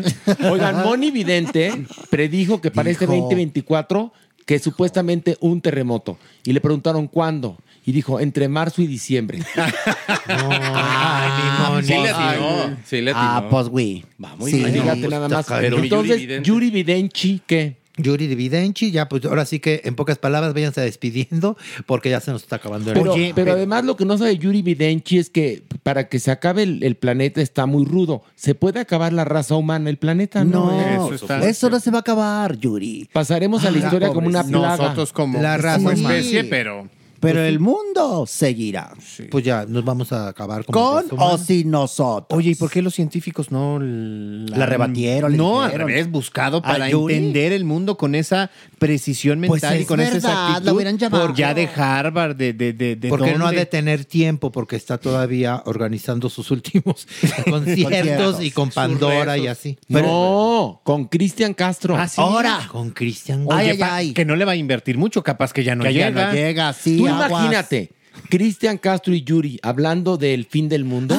Oigan, Moni Vidente predijo que para este Dijo. 2024 que supuestamente un terremoto. Y le preguntaron cuándo. Y dijo, entre marzo y diciembre. Ay, mi Moni. Sí le atinó. Sí le atinó. Ah, pues, güey. Va muy Sí. bien. Fíjate nada más. Pero Entonces, Yuri Vidente. Yuri Videnchi, ¿qué? Yuri Dividenchi, ya, pues ahora sí que en pocas palabras váyanse despidiendo porque ya se nos está acabando el Pero, Oye, pero pero- además lo que no sabe Yuri Videnchi es que para que se acabe el, el planeta está muy rudo. ¿Se puede acabar la raza humana, el planeta? No. No, Eso no se va a acabar, Yuri. Pasaremos a la Ah, historia como una plaga. Nosotros como, La raza como especie, pero... Pero el mundo seguirá. Pues ya, nos vamos a acabar como Con o sin nosotros. Oye, ¿y por qué los científicos no la, La rebatieron, le No, al dijeron. revés, buscado ¿A para Yuri? entender el mundo con esa precisión Pues mental y es con esa verdad, exactitud. la hubieran llamado. Por ya de Harvard, de, de, de, de Porque no ha dónde. de tener tiempo, porque está todavía organizando sus últimos conciertos y con Pandora y así. no, con Cristian Castro. Ah, sí. Ahora. Con Cristian. Oye, Ay, ay, pa- ay. que no le va a invertir mucho, capaz que ya no que llega. ya no llega, sí. Tú. Imagínate, Cristian Castro y Yuri hablando del fin del mundo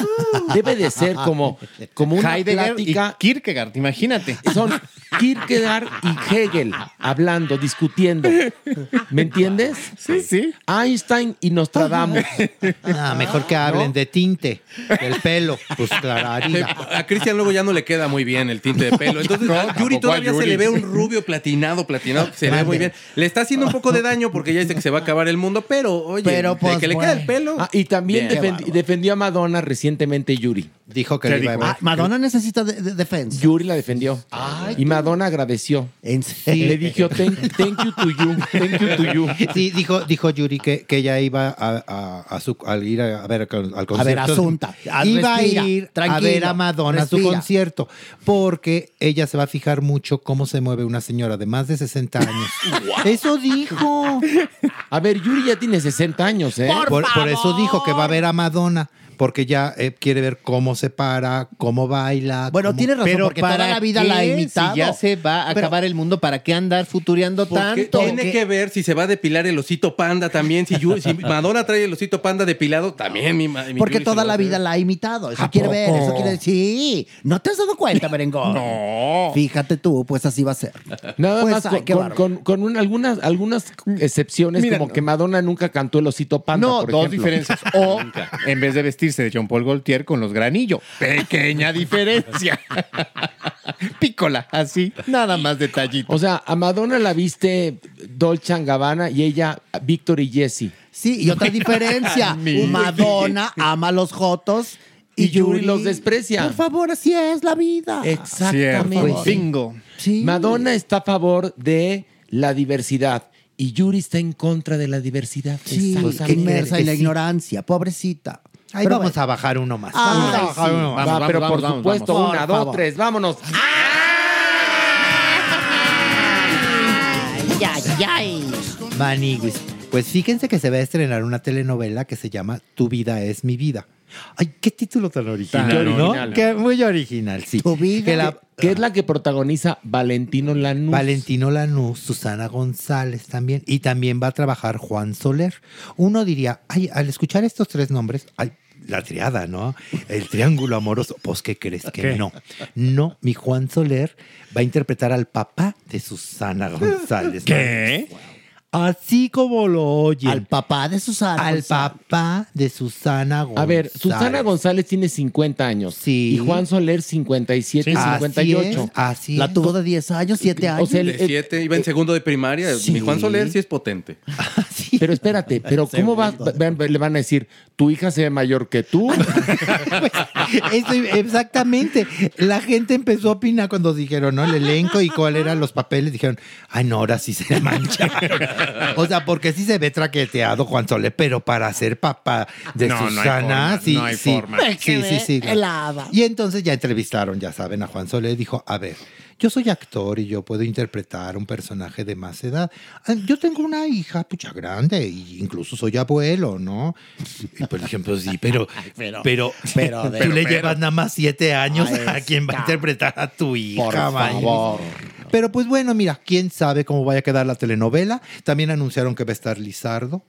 debe de ser como, como una Heidegger plática. y Kierkegaard, imagínate. Son Kierkegaard y Hegel hablando, discutiendo. ¿Me entiendes? Sí, sí. Einstein y Nostradamus. Ah, mejor que hablen de tinte, del pelo. Pues clararina. A Cristian luego ya no le queda muy bien el tinte de pelo. Entonces, No, a Yuri a todavía se le ve un rubio platinado, platinado, que se ve muy bien. Le está haciendo un poco de daño porque ya dice que se va a acabar el mundo, pero oye, Pero, de pues, que le queda el pelo. Ah, y también Bien. defendi- defendió a Madonna recientemente Yuri. Dijo que le iba a- Ah, Madonna necesita de- de- defensa. Yuri la defendió. y Madonna agradeció. Le dijo thank, thank you to you. Thank you to you. Sí, dijo, dijo Yuri que, que ella iba a, a- a su, al ir a, a ver al concierto. ver, Asunta, Iba respira, a ir a tranquilo, ver a Madonna a su respira. concierto. Porque ella se va a fijar mucho cómo se mueve una señora de más de 60 años. Eso dijo. A ver, Yuri ya tiene 60 años, ¿eh? Por, por eso dijo que va a ver a Madonna. Porque ya eh, quiere ver cómo se para, cómo baila. Bueno, cómo- tiene razón, Pero porque toda ¿para la vida la ha imitado. Si ya se va a Pero- acabar el mundo, ¿para qué andar futureando Porque tanto? tiene que ver si se va a depilar el osito panda también. Si, si Madonna trae el osito panda depilado, también mi, mi Porque toda la vida la ha imitado. Eso ¿A quiere ver, eso quiere decir. Sí, ¿no te has dado cuenta, Merengón? No. Fíjate tú, pues así va a ser. Nada Pues, más ay, con, con- un- algunas, algunas excepciones, Mira, como que Madonna nunca cantó el osito panda. No, por dos ejemplo. diferencias. O en vez de vestirse de John Paul Gaultier con los granillo. Pequeña diferencia. Pícola, así. Nada más detallito. O sea, a Madonna la viste Dolce Gabbana y ella Víctor y Jesse. Sí, y otra diferencia. Madonna ama a los jotos y, Y Yuri los desprecia. Por favor, así es la vida. Exactamente. Bingo. Madonna está a favor de la diversidad y Yuri está en contra de la diversidad. Sí, inmersa en la Sí. ignorancia, pobrecita. Ahí Pero vamos a bajar uno más. Ay, Vamos a bajar sí. uno más. Va, pero por vamos, supuesto, vamos. una, Por dos, favor. tres, vámonos. Ay, ay, ay. Maniguis. Pues fíjense que se va a estrenar una telenovela que se llama Tu vida es mi vida. Ay, qué título tan original, Tan ¿no? original. Qué muy original, sí. Tu vida. Que la- Que es la que protagoniza Valentino Lanús. Valentino Lanús, Susana González también, y también va a trabajar Juan Soler. Uno diría, ay, al escuchar estos tres nombres, ay, la triada, ¿no? El triángulo amoroso. Pues, ¿qué crees que ¿Qué? no? No, mi Juan Soler va a interpretar al papá de Susana González. ¿Qué? Así como lo oyen. Al papá de Susana. Al González. papá de Susana González. A ver, Susana González tiene 50 años. Sí. Y Juan Soler 57, Así 58. es, así La tuvo de 10 años, 7 años. O sea, el- De siete, iba en segundo de primaria. Sí. Mi Juan Soler sí es potente. Pero espérate, pero ¿cómo va, va- le van a decir, tu hija se ve mayor que tú? Eso, exactamente. La gente empezó a opinar cuando dijeron, ¿no? El elenco y cuáles eran los papeles. Dijeron, ay, no, ahora sí se mancharon. O sea, porque sí se ve traqueteado Juan Soler, pero para ser papá de No, no hay Susana, forma, sí, no hay sí. Sí, sí, sí. helada. Y entonces ya entrevistaron, ya saben, a Juan Soler. Dijo, a ver, yo soy actor y yo puedo interpretar un personaje de más edad. Ah, Yo tengo una hija, pucha, grande, e incluso soy abuelo, ¿no? Y por ejemplo, sí, pero, pero- pero, pero tú le llevas nada más siete años Ahí a quien va a interpretar a tu hija, Por favor. Pero pues bueno, mira, quién sabe cómo vaya a quedar la telenovela. También anunciaron que va a estar Lizardo.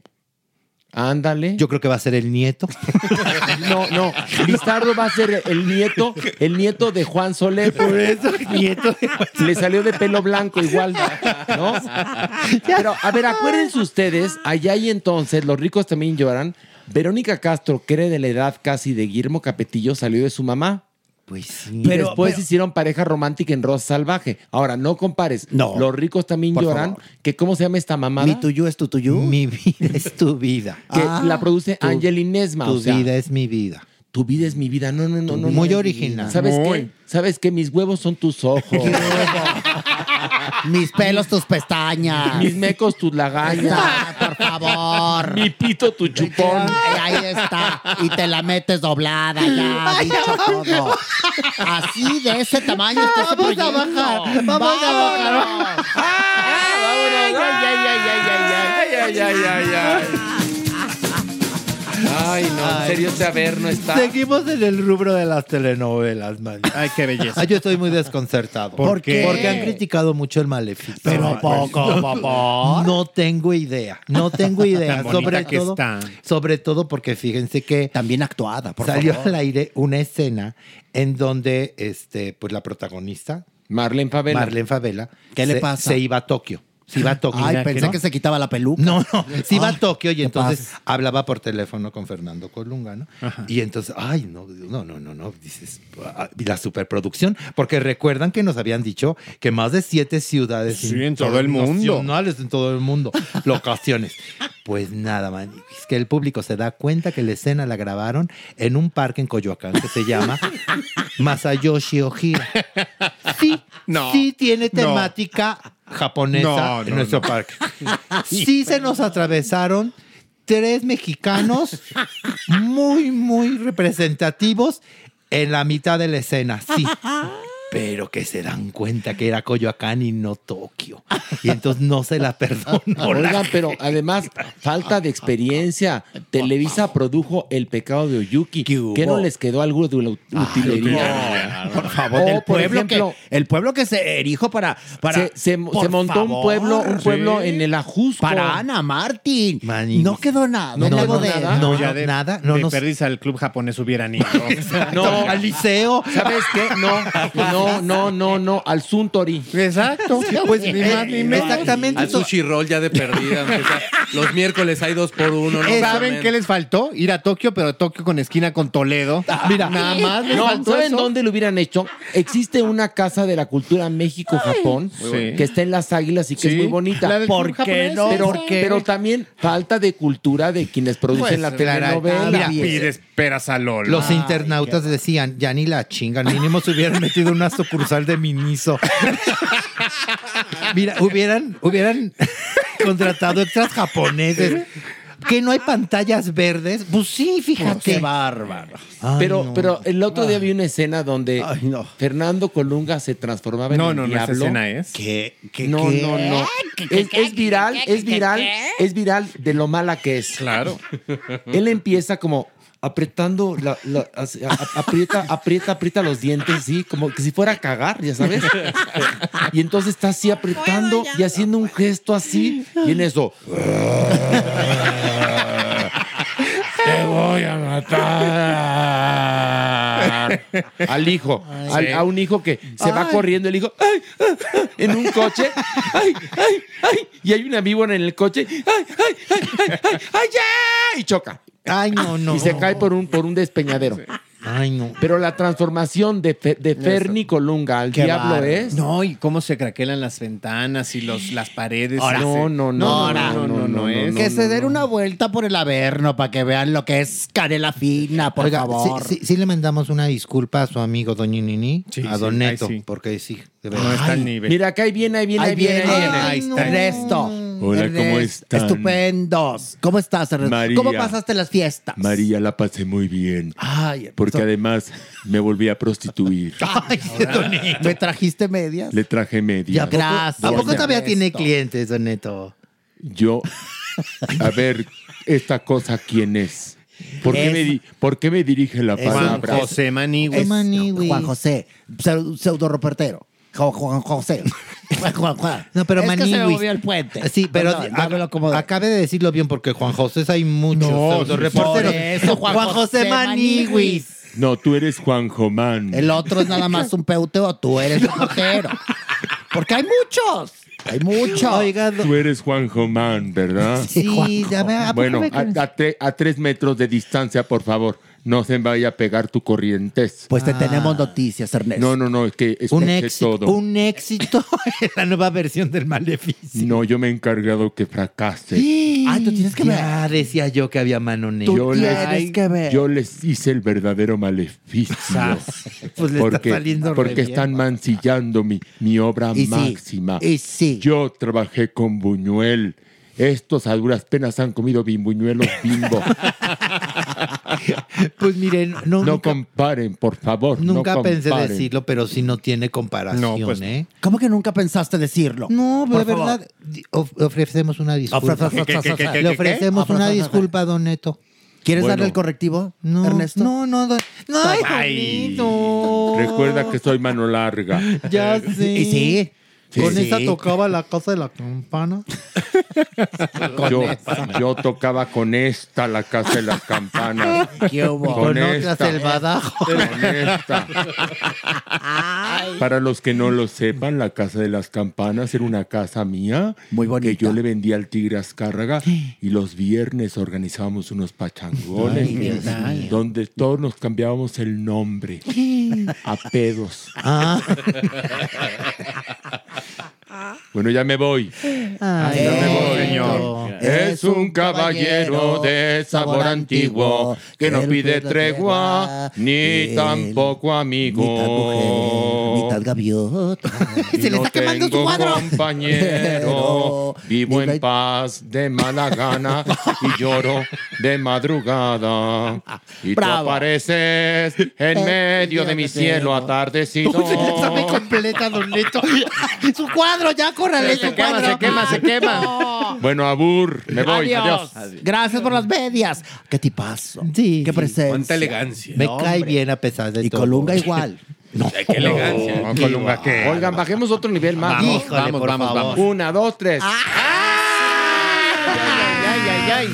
Ándale. Yo creo que va a ser el nieto. No, no. Lizardo va a ser el nieto, el nieto de Juan Soler. Por eso, el nieto de Le salió de pelo blanco igual, ¿no? Pero, a ver, acuérdense ustedes, allá y entonces, los ricos también lloran. Verónica Castro, que era de la edad casi de Guillermo Capetillo, salió de su mamá. Pues sí. Y después hicieron pareja romántica en Rosa Salvaje. Ahora, no compares. No. Los ricos también Por lloran. favor. Que ¿Cómo se llama esta mamada? Mi tuyo es tu tuyo. Mi vida es tu vida. que Ah, la produce tu- Angelina Nesma. Tu o sea, vida es mi vida. Tu vida es mi vida. No, no, no, no. Muy no. original. ¿Sabes Muy. qué? ¿Sabes qué? Mis huevos son tus ojos. Mis pelos, tus pestañas. Mis mecos, tus lagañas. Ah, por favor. Mi pito, tu chupón. Eh, Ahí está. Y te la metes doblada, ya, dicho todo. Así, de ese tamaño está ese Vamos a proyecto. bajar, vamos a bajar. Vámonos. Ay, ay, ay, ay, ay, ay, ay, ay, ay. Ay, no, en serio, este Averno está. Seguimos en el rubro de las telenovelas, man. Ay, qué belleza. Ah, yo estoy muy desconcertado. ¿Por qué? Porque han criticado mucho el maleficio. Pero Ay, poco, papá. No tengo idea. No tengo idea. Tan bonita sobre que todo, está. sobre todo porque fíjense que También actuada, por salió favor. al aire una escena en donde este, pues la protagonista, Marlene Favela. Marlene Favela, ¿Qué le pasa? Se iba a Tokio. Se iba a Tokio. Ay, pensé ¿no? que se quitaba la peluca. No, no, se iba Ay, a Tokio y ¿qué entonces hablaba por teléfono con Fernando Colunga, ¿no? Y entonces, ay, no, no, no, no, no, dices, ah, la superproducción, porque recuerdan que nos habían dicho que más de siete ciudades Sí, en todo el mundo. en todo el mundo, locaciones. Pues nada, man, es que el público se da cuenta que la escena la grabaron en un parque en Coyoacán que se llama Masayoshi Ojira. Sí, No, sí tiene temática japonesa No, en no, nuestro parque. Sí se nos atravesaron tres mexicanos muy, muy representativos en la mitad de la escena, sí. Pero que se dan cuenta que era Coyoacán y no Tokio. Y entonces no se la perdono. Oigan, pero además, falta de experiencia. Televisa produjo El pecado de Oyuki. ¿Qué, no les quedó algo de la utilería? Por favor, O, del Oh, por pueblo ejemplo, que el pueblo que se erijo para para se, se- por se montó un pueblo, un pueblo Sí. en el Ajusco. para Ana Martín. No quedó nada. No, No, no, de nada. No, Ya no, de, nada. No, de no. perdiz al club japonés hubieran ido. No, al liceo. ¿Sabes qué? No, no, no, no, no, al Suntory. Exacto. Pues ni más ni menos. exactamente. Al sushi roll ya de perdida. aunque sea, los miércoles hay dos por uno. ¿no? ¿Saben qué les faltó? Ir a Tokio, pero Tokio con esquina con Toledo. Mira. nada más les No, faltó ¿saben eso. dónde lo hubieran hecho? Existe una casa de la cultura México-Japón Sí. que está en las águilas y que Sí, es muy bonita. la del ¿Por qué no? Pero, ¿Por qué? pero también falta de cultura de quienes producen Pues, la claro, telenovela. mira, pides peras al olo. Los internautas decían, ya ni la chingan, mínimo se hubieran metido una sucursal de Miniso. Mira, hubieran, hubieran contratado extras japoneses. Que no hay pantallas verdes. Pues sí, fíjate. Qué bárbaro. Ay, pero, no. pero el otro día vi una escena donde Ay, no. Fernando Colunga se transformaba en No, el no, no, esa escena es. ¿Qué? ¿Qué? No, qué? no, no. Es, es viral, es viral, es viral de lo mala que es. Claro. Él empieza como apretando, la, la- así, a- a- aprieta, aprieta, aprieta los dientes, así, como que si fuera a cagar, ya sabes. Y entonces está así apretando y haciendo un gesto así, y en eso. Te voy a matar. Al hijo, al- a un hijo que se va corriendo, el hijo, ¡ay! ay, ay", en un coche, ¡ay! ¡ay! ¡ay! Y hay una víbora en el coche, ¡ay! ¡ay! ¡ay! ¡ay! ¡ay! ¡ay! ya! Y choca. Ay, no, no. Y se cae por un, por un despeñadero. Ay, no. Pero la transformación de, Fe- de Ferni Colunga al Qué diablo es. No, y cómo se craquelan las ventanas y los, las paredes. Ahora, no, no, no, no, no, no, no, es. que se den una vuelta por el Averno para que vean lo que es canela fina, por Oiga, favor. sí, sí- sí le mandamos una disculpa a su amigo Doña Nini, Sí, a sí, Don Neto, sí. porque sí, de No verdad. está al nivel. Mira, acá ahí viene, ahí viene, ahí Ahí viene. viene, ahí viene. Ahí está. Ernesto. Hola, ¿cómo están? Estupendos. ¿Cómo estás, Ernesto? María. ¿Cómo pasaste las fiestas? María la pasé muy bien. Ay, Porque además me volví a prostituir. Ay, ¿Me trajiste medias? Le traje ¿Y media. a poco, Gracias, ¿a poco todavía tiene clientes, Don Neto? Yo, a ver, esta cosa, ¿quién es? ¿Por, qué, me, di- por qué me dirige la Es Juan palabra? José Manigües. Juan José, pseudo, pseudo reportero. Juan, José. Juan, Juan, Juan. No, pero es que se me Manigüis. movió el puente. Sí, pero Perdón, me lo acomodé. acabe de decirlo bien porque Juan José hay muchos No, pseudo por reporteros. eso, Juan Juan José José Manigüis. No, tú eres Juan Jomán. El otro es nada más un peuteo, tú eres reportero. Porque hay muchos. Hay muchos. Oiga, do- Tú eres Juan Jomán, ¿verdad? sí, ya ve, ¿a poco Bueno, me a, a tre- a tres metros de distancia, por favor. No se vaya a pegar tu corrientes. Pues te tenemos noticias, Ernesto. No, no, no, es que un escuché éxito, todo. un éxito en la nueva versión del maleficio. No, yo me he encargado que fracase. Ay, tú tienes que Ya decía yo que había mano negra. Yo tienes les, que ver. yo les hice el verdadero maleficio. Pues le está porque saliendo re porque bien. están mancillando mi, mi obra Y sí, máxima. y sí. Yo trabajé con Buñuel. Estos a duras penas han comido bimbuñuelos bimbo. Pues miren, no, no nunca, comparen, por favor. no nunca pensé decirlo, pero sí no tiene comparación, No, pues, ¿eh? ¿Cómo que nunca pensaste decirlo? No, de verdad, of- ofrecemos una disculpa. Ofre- Le ofrecemos ofre- una disculpa, Don Neto. ¿Quieres Bueno. darle el correctivo, No, Ernesto? no, no, no. no, ay, Ay. bonito. Recuerda que soy mano larga. Ya sé. Y sí. Sí, Con sí. esa tocaba la casa de la campana. Yo, yo tocaba con esta la casa de las campanas. ¿Qué hubo? Con otras el badajo. Con esta. Para los que no lo sepan, la casa de las campanas era una casa mía. Muy bonita. Que yo le vendía al tigre Azcárraga y los viernes organizábamos unos pachangones Ay, Dios mío. donde todos nos cambiábamos el nombre a pedos. Ah. Bueno, ya me voy. Ay, Ya me voy. señor. Es un caballero de sabor antiguo que no pide tregua ni tampoco amigo. Mitad mujer, mitad gaviota. Se le está quemando su cuadro. compañero, vivo en paz de mala gana y lloro de madrugada. Y tú apareces en medio de mi cielo atardecido. Se la sabe completa, Don Neto. Su cuadro, ya córrale Se quema, se quema, se quema. Bueno, Abur, me voy. Adiós. Adiós. Gracias por las medias. ¿Qué tipazo? Sí, Qué sí. presencia. Cuánta elegancia. Me No, cae bien a pesar de Y todo. Colunga igual. Qué elegancia. No, Colunga, ¿qué? Oigan, bajemos otro nivel más. Vamos, Híjole, vamos, por vamos, favor. vamos. Una, dos, tres. Ay, ay, ay.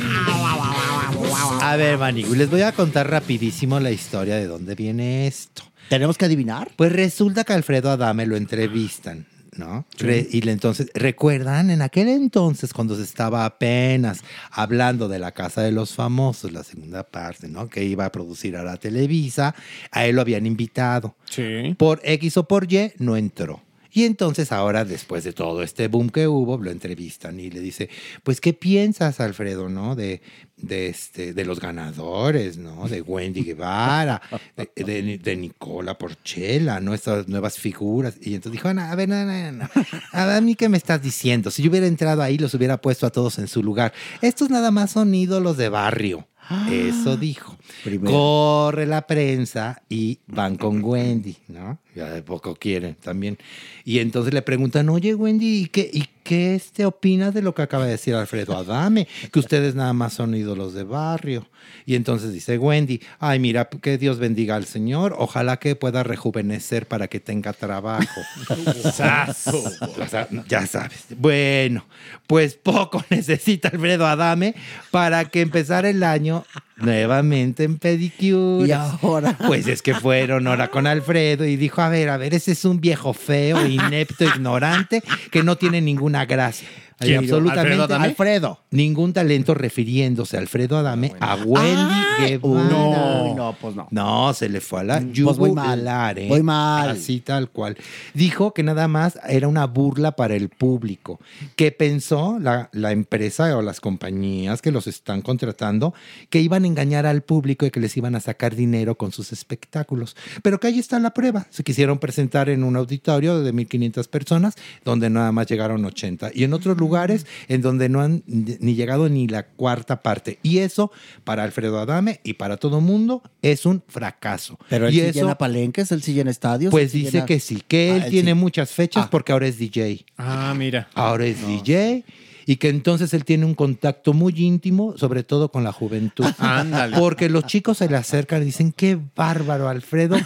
A ver, Manigui, les voy a contar rapidísimo la historia de dónde viene esto. ¿Tenemos que adivinar? Pues resulta que Alfredo Adame lo entrevistan, ¿no? Y entonces, ¿recuerdan? En aquel entonces, cuando se estaba apenas hablando de la Casa de los Famosos, la segunda parte, ¿no? Que iba a producir a la Televisa, a él lo habían invitado. Sí. Por X o por Y, no entró. Y entonces ahora, después de todo este boom que hubo, lo entrevistan y le dice, pues, ¿qué piensas, Alfredo, no? De, de, este, de los ganadores, ¿no? De Wendy Guevara, de, de- Nicola Porchela, ¿no? Estas nuevas figuras. Y entonces dijo, "No, a ver, no, no, no. A ver, ¿a mí qué me estás diciendo? Si yo hubiera entrado ahí, los hubiera puesto a todos en su lugar. Estos nada más son ídolos de barrio. Eso dijo. Primero. Corre la prensa y van con Wendy, ¿no? Ya de poco quieren también. Y entonces le preguntan, oye Wendy, ¿y qué, y qué este, opinas de lo que acaba de decir Alfredo Adame? Que ustedes nada más son ídolos de barrio. Y entonces dice Wendy, ay, mira, que Dios bendiga al Señor, ojalá que pueda rejuvenecer para que tenga trabajo. O sea, ya sabes. Bueno, pues poco necesita Alfredo Adame para que empezara el año nuevamente en pedicure. Y ahora. Pues es que fueron ahora con Alfredo y dijo, a ver, a ver, ese es un viejo feo, inepto, ignorante, que no tiene ninguna gracia. ¿Quién? absolutamente ¿Alfredo Adame? Alfredo. Ningún talento refiriéndose a Alfredo Adame a Wendy Guevara. No, no, pues no. No, se le fue a la Pues voy mal. yugular, ¿eh? Voy mal. Así tal cual. Dijo que nada más era una burla para el público, que pensó la, la empresa o las compañías que los están contratando que iban a engañar al público y que les iban a sacar dinero con sus espectáculos. Pero que ahí está la prueba. Se quisieron presentar en un auditorio de 1.500 personas, donde nada más llegaron 80. Y en otros lugares en donde no han ni llegado ni la cuarta parte. Y eso, para Alfredo Adame y para todo mundo, es un fracaso. Pero él y eso, llena palenques, él sí llena estadios. pues dice llena- que sí, que Ah, él él tiene sí. muchas fechas Ah. porque ahora es DJ. Ah, mira. Ahora es DJ y que entonces él tiene un contacto muy íntimo, sobre todo con la juventud. Ándale. Porque los chicos se le acercan y dicen, qué bárbaro, Alfredo,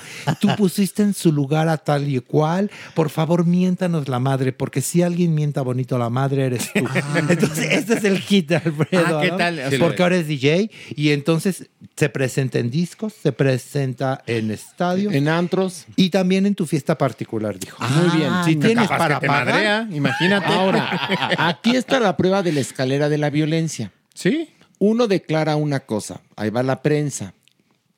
tú pusiste en su lugar a tal y cual, por favor miéntanos la madre, porque si alguien mienta bonito a la madre eres tú. Entonces, este es el hit de Alfredo. Ah, ¿qué ¿no? tal? Sí, Porque ahora es DJ y entonces se presenta en discos, se presenta en estadios. En antros. Y también en tu fiesta particular, dijo. Muy bien. Si no, tienes para que te pagar, madrea, imagínate. Ahora, aquí está la prueba de la escalera de la violencia. Sí. Uno declara una cosa, ahí va la prensa,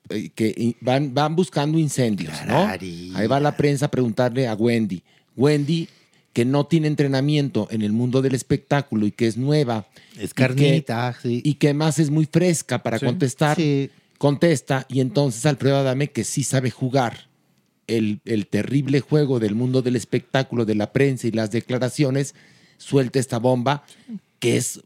eh, que van, van buscando incendios, ¿no? Ahí va la prensa a preguntarle a Wendy. Wendy, que no tiene entrenamiento en el mundo del espectáculo y que es nueva. Es y que- carnita, sí. Y que además es muy fresca para Sí. contestar. Sí. Contesta y entonces Alfredo Adame, que sí sabe jugar el, el terrible juego del mundo del espectáculo, de la prensa y las declaraciones, suelta esta bomba que es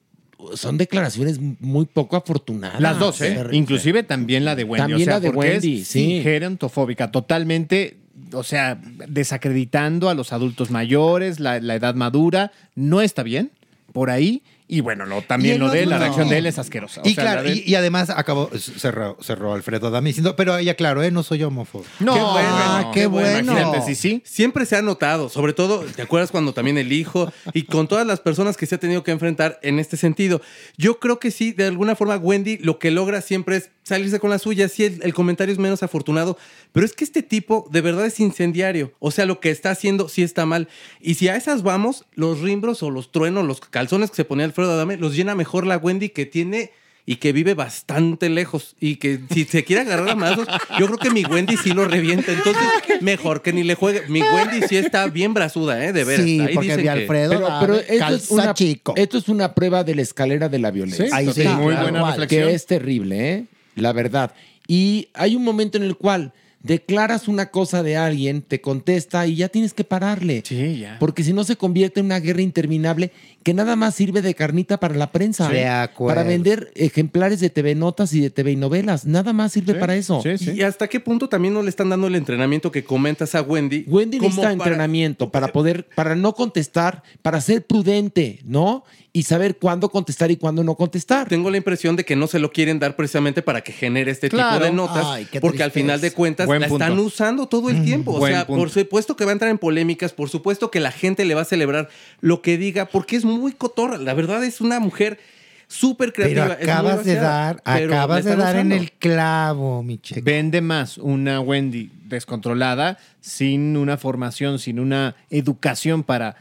son declaraciones muy poco afortunadas. Las dos, ¿eh? Inclusive también la de Wendy. También o sea, la de porque Wendy, es sí. gerontofóbica, totalmente, o sea, desacreditando a los adultos mayores, la, la edad madura, no está bien por ahí. Y bueno, lo, también Y el lo de él, la reacción de él es asquerosa. O Y sea, claro, de- y, y además acabó, cerró, cerró Alfredo Adame diciendo, pero ella, claro, eh, no soy homófobo. No, Qué bueno, Ah, qué bueno. Imagínate, sí, sí. Siempre se ha notado, sobre todo, ¿te acuerdas cuando también el hijo y con todas las personas que se ha tenido que enfrentar en este sentido? Yo creo que sí, de alguna forma, Wendy lo que logra siempre es salirse con la suya. Sí, el, el comentario es menos afortunado, pero es que este tipo de verdad es incendiario. O sea, lo que está haciendo sí está mal. Y si a esas vamos, los rimbros o los truenos, los calzones que se ponía Alfredo Adame, los llena mejor la Wendy que tiene y que vive bastante lejos y que si se quiere agarrar a madrazos, yo creo que mi Wendy sí lo revienta. Entonces, mejor que ni le juegue. Mi Wendy sí está bien brazuda, ¿eh? De veras. Sí, Ahí porque dicen mi que- Alfredo Pero, pero esto, es una, chico. esto es una prueba de la escalera de la violencia. Sí, Ahí sí, muy claro, buena reflexión. Que es terrible, ¿eh? La verdad. Y hay un momento en el cual declaras una cosa de alguien, te contesta y ya tienes que pararle. Sí, ya. Porque si no se convierte en una guerra interminable que nada más sirve de carnita para la prensa. De acuerdo. Para vender ejemplares de TV Notas y de TV novelas. Nada más sirve para eso. ¿Y hasta qué punto también no le están dando el entrenamiento que comentas a Wendy? Wendy necesita para- entrenamiento para poder, para no contestar, para ser prudente, ¿no? Y saber cuándo contestar y cuándo no contestar. Tengo la impresión de que no se lo quieren dar precisamente para que genere este Claro. tipo de notas, Ay, qué porque al final de cuentas Buen la punto. están usando todo el tiempo. O Buen sea, punto. por supuesto que va a entrar en polémicas, por supuesto que la gente le va a celebrar lo que diga, porque es muy cotorra. La verdad es una mujer súper Pero creativa. es muy acabas de dar, pero acabas de dar en el clavo, mi cheque. Vende más una Wendy descontrolada, sin una formación, sin una educación para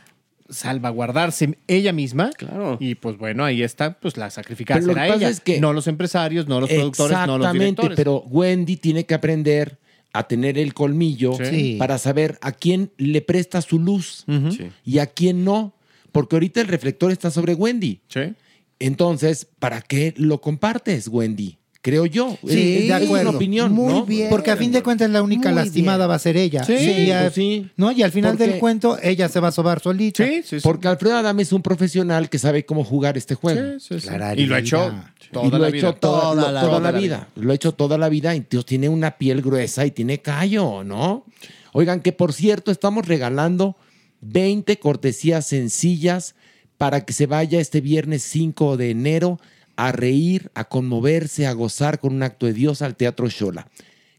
salvaguardarse ella misma. Claro. Y pues bueno, ahí está, pues la sacrificada Pero será ella. es que- no los empresarios, no los productores, no los Exactamente, directores. pero Wendy tiene que aprender a tener el colmillo Sí. para saber a quién le presta su luz Sí. y a quién no. Porque ahorita el reflector está sobre Wendy. Sí. Entonces, ¿para qué lo compartes, Wendy? Creo yo. Sí, Es- de es acuerdo. una opinión, Muy ¿no? bien. Porque a fin de cuentas la única Muy lastimada bien. va a ser ella. Sí, Y pues sí. ¿no? Y al final Porque- del cuento ella se va a sobar solita. Porque Alfredo Adame es un profesional que sabe cómo jugar este juego. Sí, sí, sí. Y lo ha hecho toda y lo la ha vida. hecho toda, la vida. la vida. Lo ha hecho toda la vida. Entonces tiene una piel gruesa y tiene callo, ¿no? Oigan, que por cierto, estamos regalando 20 cortesías sencillas para que se vaya este viernes 5 de enero a reír, a conmoverse, a gozar con un acto de Dios al Teatro Shola.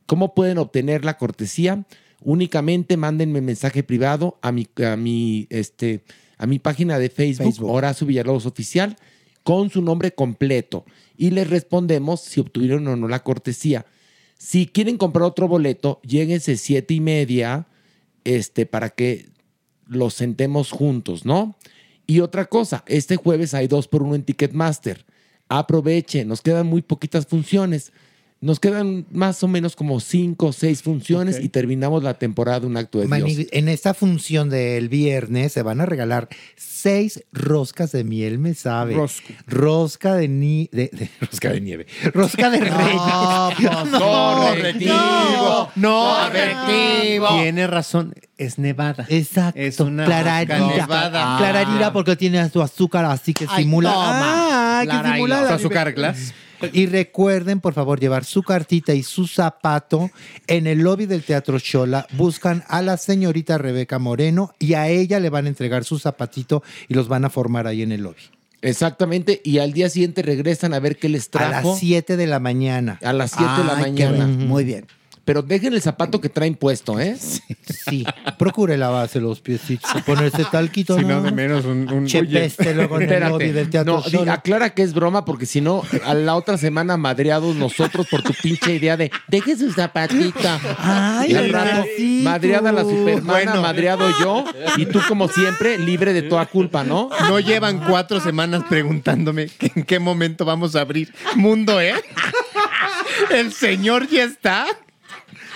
¿Cómo pueden obtener la cortesía? Únicamente mándenme mensaje privado a mi, a mi, este, a mi página de Facebook, Horacio Villalobos Oficial, con su nombre completo. Y les respondemos si obtuvieron o no la cortesía. Si quieren comprar otro boleto, lléguense siete y media este, para que los sentemos juntos, ¿no? Y otra cosa, este jueves hay dos por uno en Ticketmaster. Aprovechen, nos quedan muy poquitas funciones. Nos quedan más o menos como cinco o seis funciones y terminamos la temporada de un acto de Mani, Dios. en esta función del viernes se van a regalar seis roscas de miel, me sabe. Rosco. Rosca de, ni de, de- rosca de nieve. Rosca de reyes. correctivo, no, correctivo. Tiene razón, es nevada. Exacto. Es una Clararira. nevada. Clararira porque tiene su azúcar así que Ay, simula. toma. Ah, que simula la Su azúcar glass. Y recuerden, por favor, llevar su cartita y su zapato en el lobby del Teatro Chola. Buscan a la señorita Rebeca Moreno y a ella le van a entregar su zapatito y los van a formar ahí en el lobby. Exactamente, y al día siguiente regresan a ver qué les A trajo. las 7 de la mañana. A las 7 de la mañana. Muy bien. Pero dejen el zapato que traen puesto, ¿eh? Sí, procure lavarse los piecitos, ponerse talquito. Si no, de menos un... un Che, Oye. peste luego en el lobby del Teatro No, aclara que es broma, porque si no, a la otra semana madreados nosotros por tu pinche idea de deje su zapatita. Ay, Y al rato, madreada la supermana, Bueno. madreado yo, y tú como siempre, libre de toda culpa, ¿no? No llevan cuatro semanas preguntándome que en qué momento vamos a abrir mundo, ¿eh? El señor ya está.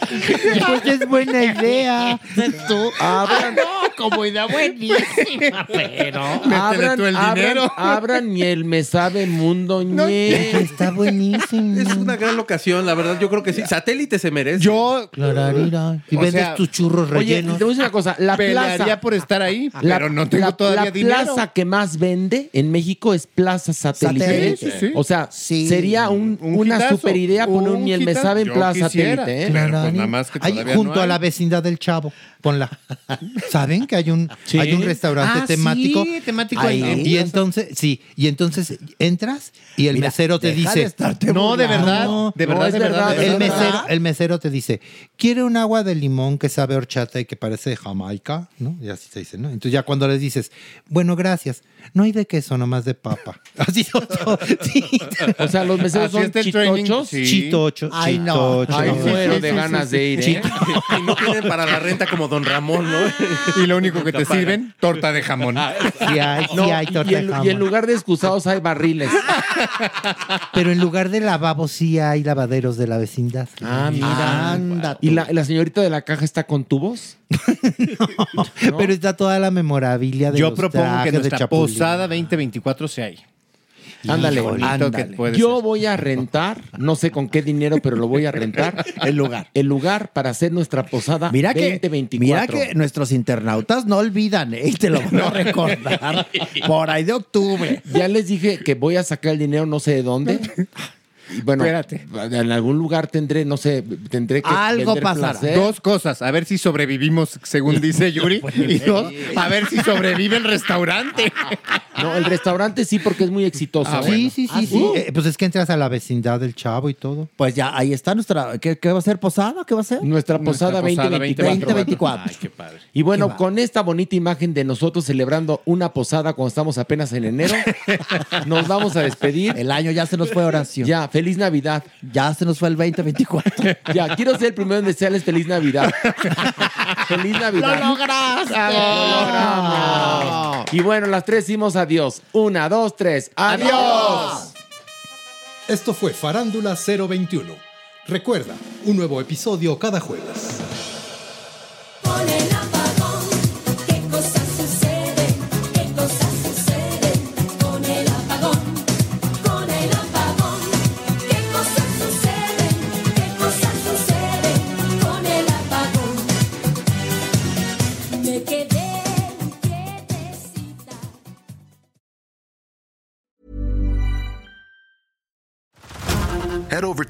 Pues es buena idea. Tú. Abran, como idea buenísima, pero. abran, tú el abran- dinero. abran y el me sabe mundo ñe. Está buenísimo. Es una gran locación, la verdad, yo creo que sí. Satélite se merece. Yo Clararira. Y O vendes sea, tus churros Oye, rellenos. te voy a decir una cosa, la plaza, por estar ahí, la- pero no tengo la- todavía la dinero. plaza que más vende en México es Plaza Satélite. Satélite. Sí, sí, sí. O sea, Sí. sería un- Un una hitazo. super idea poner un, miel me sabe en Plaza quisiera. Satélite. ¿eh? Pues nada más que Ahí junto no a la vecindad del chavo. Ponla. ¿Saben? que hay un, Sí. hay un restaurante Ah, sí, temático. temático Ahí. y entonces, sí, y entonces entras y el Mira, mesero te dice. de estarte No, de verdad, No, de no, verdad, es de verdad, El mesero, el mesero te dice, ¿quiere un agua de limón que sabe a horchata y que parece de Jamaica? ¿No? Y así te dicen, ¿no? Entonces ya cuando les dices, bueno, gracias, no hay de queso, nomás de papa. Así. Sí. O sea, los meseros son chitochos. sí. Chitocho, Ay, no. chitocho. Ay, Sí, muero sí, de sí, ganas sí, de ir. ¿eh? Y no tienen para la renta como Don Ramón, ¿no? Y lo único que te sirven, torta de jamón. Sí hay, sí hay y, torta y de en, jamón. y en lugar de excusados hay barriles. Pero en lugar de lavabos sí hay lavaderos de la vecindad. Ah, mira. Anda ¿Y la, la señorita de la caja está con tubos? Pero está toda la memorabilia de Yo los propongo trajes que de nuestra Chapulín. posada 2024 sea ahí. Ándale. Bonito que Yo voy a rentar, no sé con qué dinero, pero lo voy a rentar. El lugar. El lugar para hacer nuestra posada Mira que, 2024. mira que nuestros internautas no olvidan, ¿eh? Y te lo van a recordar por ahí de octubre. Ya les dije que voy a sacar el dinero no sé de dónde. Bueno, Espérate. en algún lugar tendré, no sé, tendré que Algo pasará. placer. Dos cosas, a ver si sobrevivimos, según dice Yuri, y dos, a ver si sobrevive el restaurante. No, el restaurante sí porque es muy exitoso. Ah, ¿eh? Sí, sí, sí, ¿Ah, sí. Eh, pues es que entras a la vecindad del chavo y todo. Pues ya, ahí está nuestra. ¿Qué, qué va a ser posada? ¿Qué va a ser? Nuestra posada Nuestra posada 2024. 2024. Ay, qué padre. Y bueno, Qué con esta bonita imagen de nosotros celebrando una posada cuando estamos apenas en enero, nos vamos a despedir. El año ya se nos fue Horacio. Ya, feliz Navidad. Ya se nos fue el 2024. Ya, quiero ser el primero en desearles feliz Navidad. feliz Navidad. ¡Lo lograste! Lo logramos. Y bueno, las tres decimos adiós. Una, dos, tres. ¡Adiós! Esto fue Farándula 021. Recuerda, un nuevo episodio cada jueves.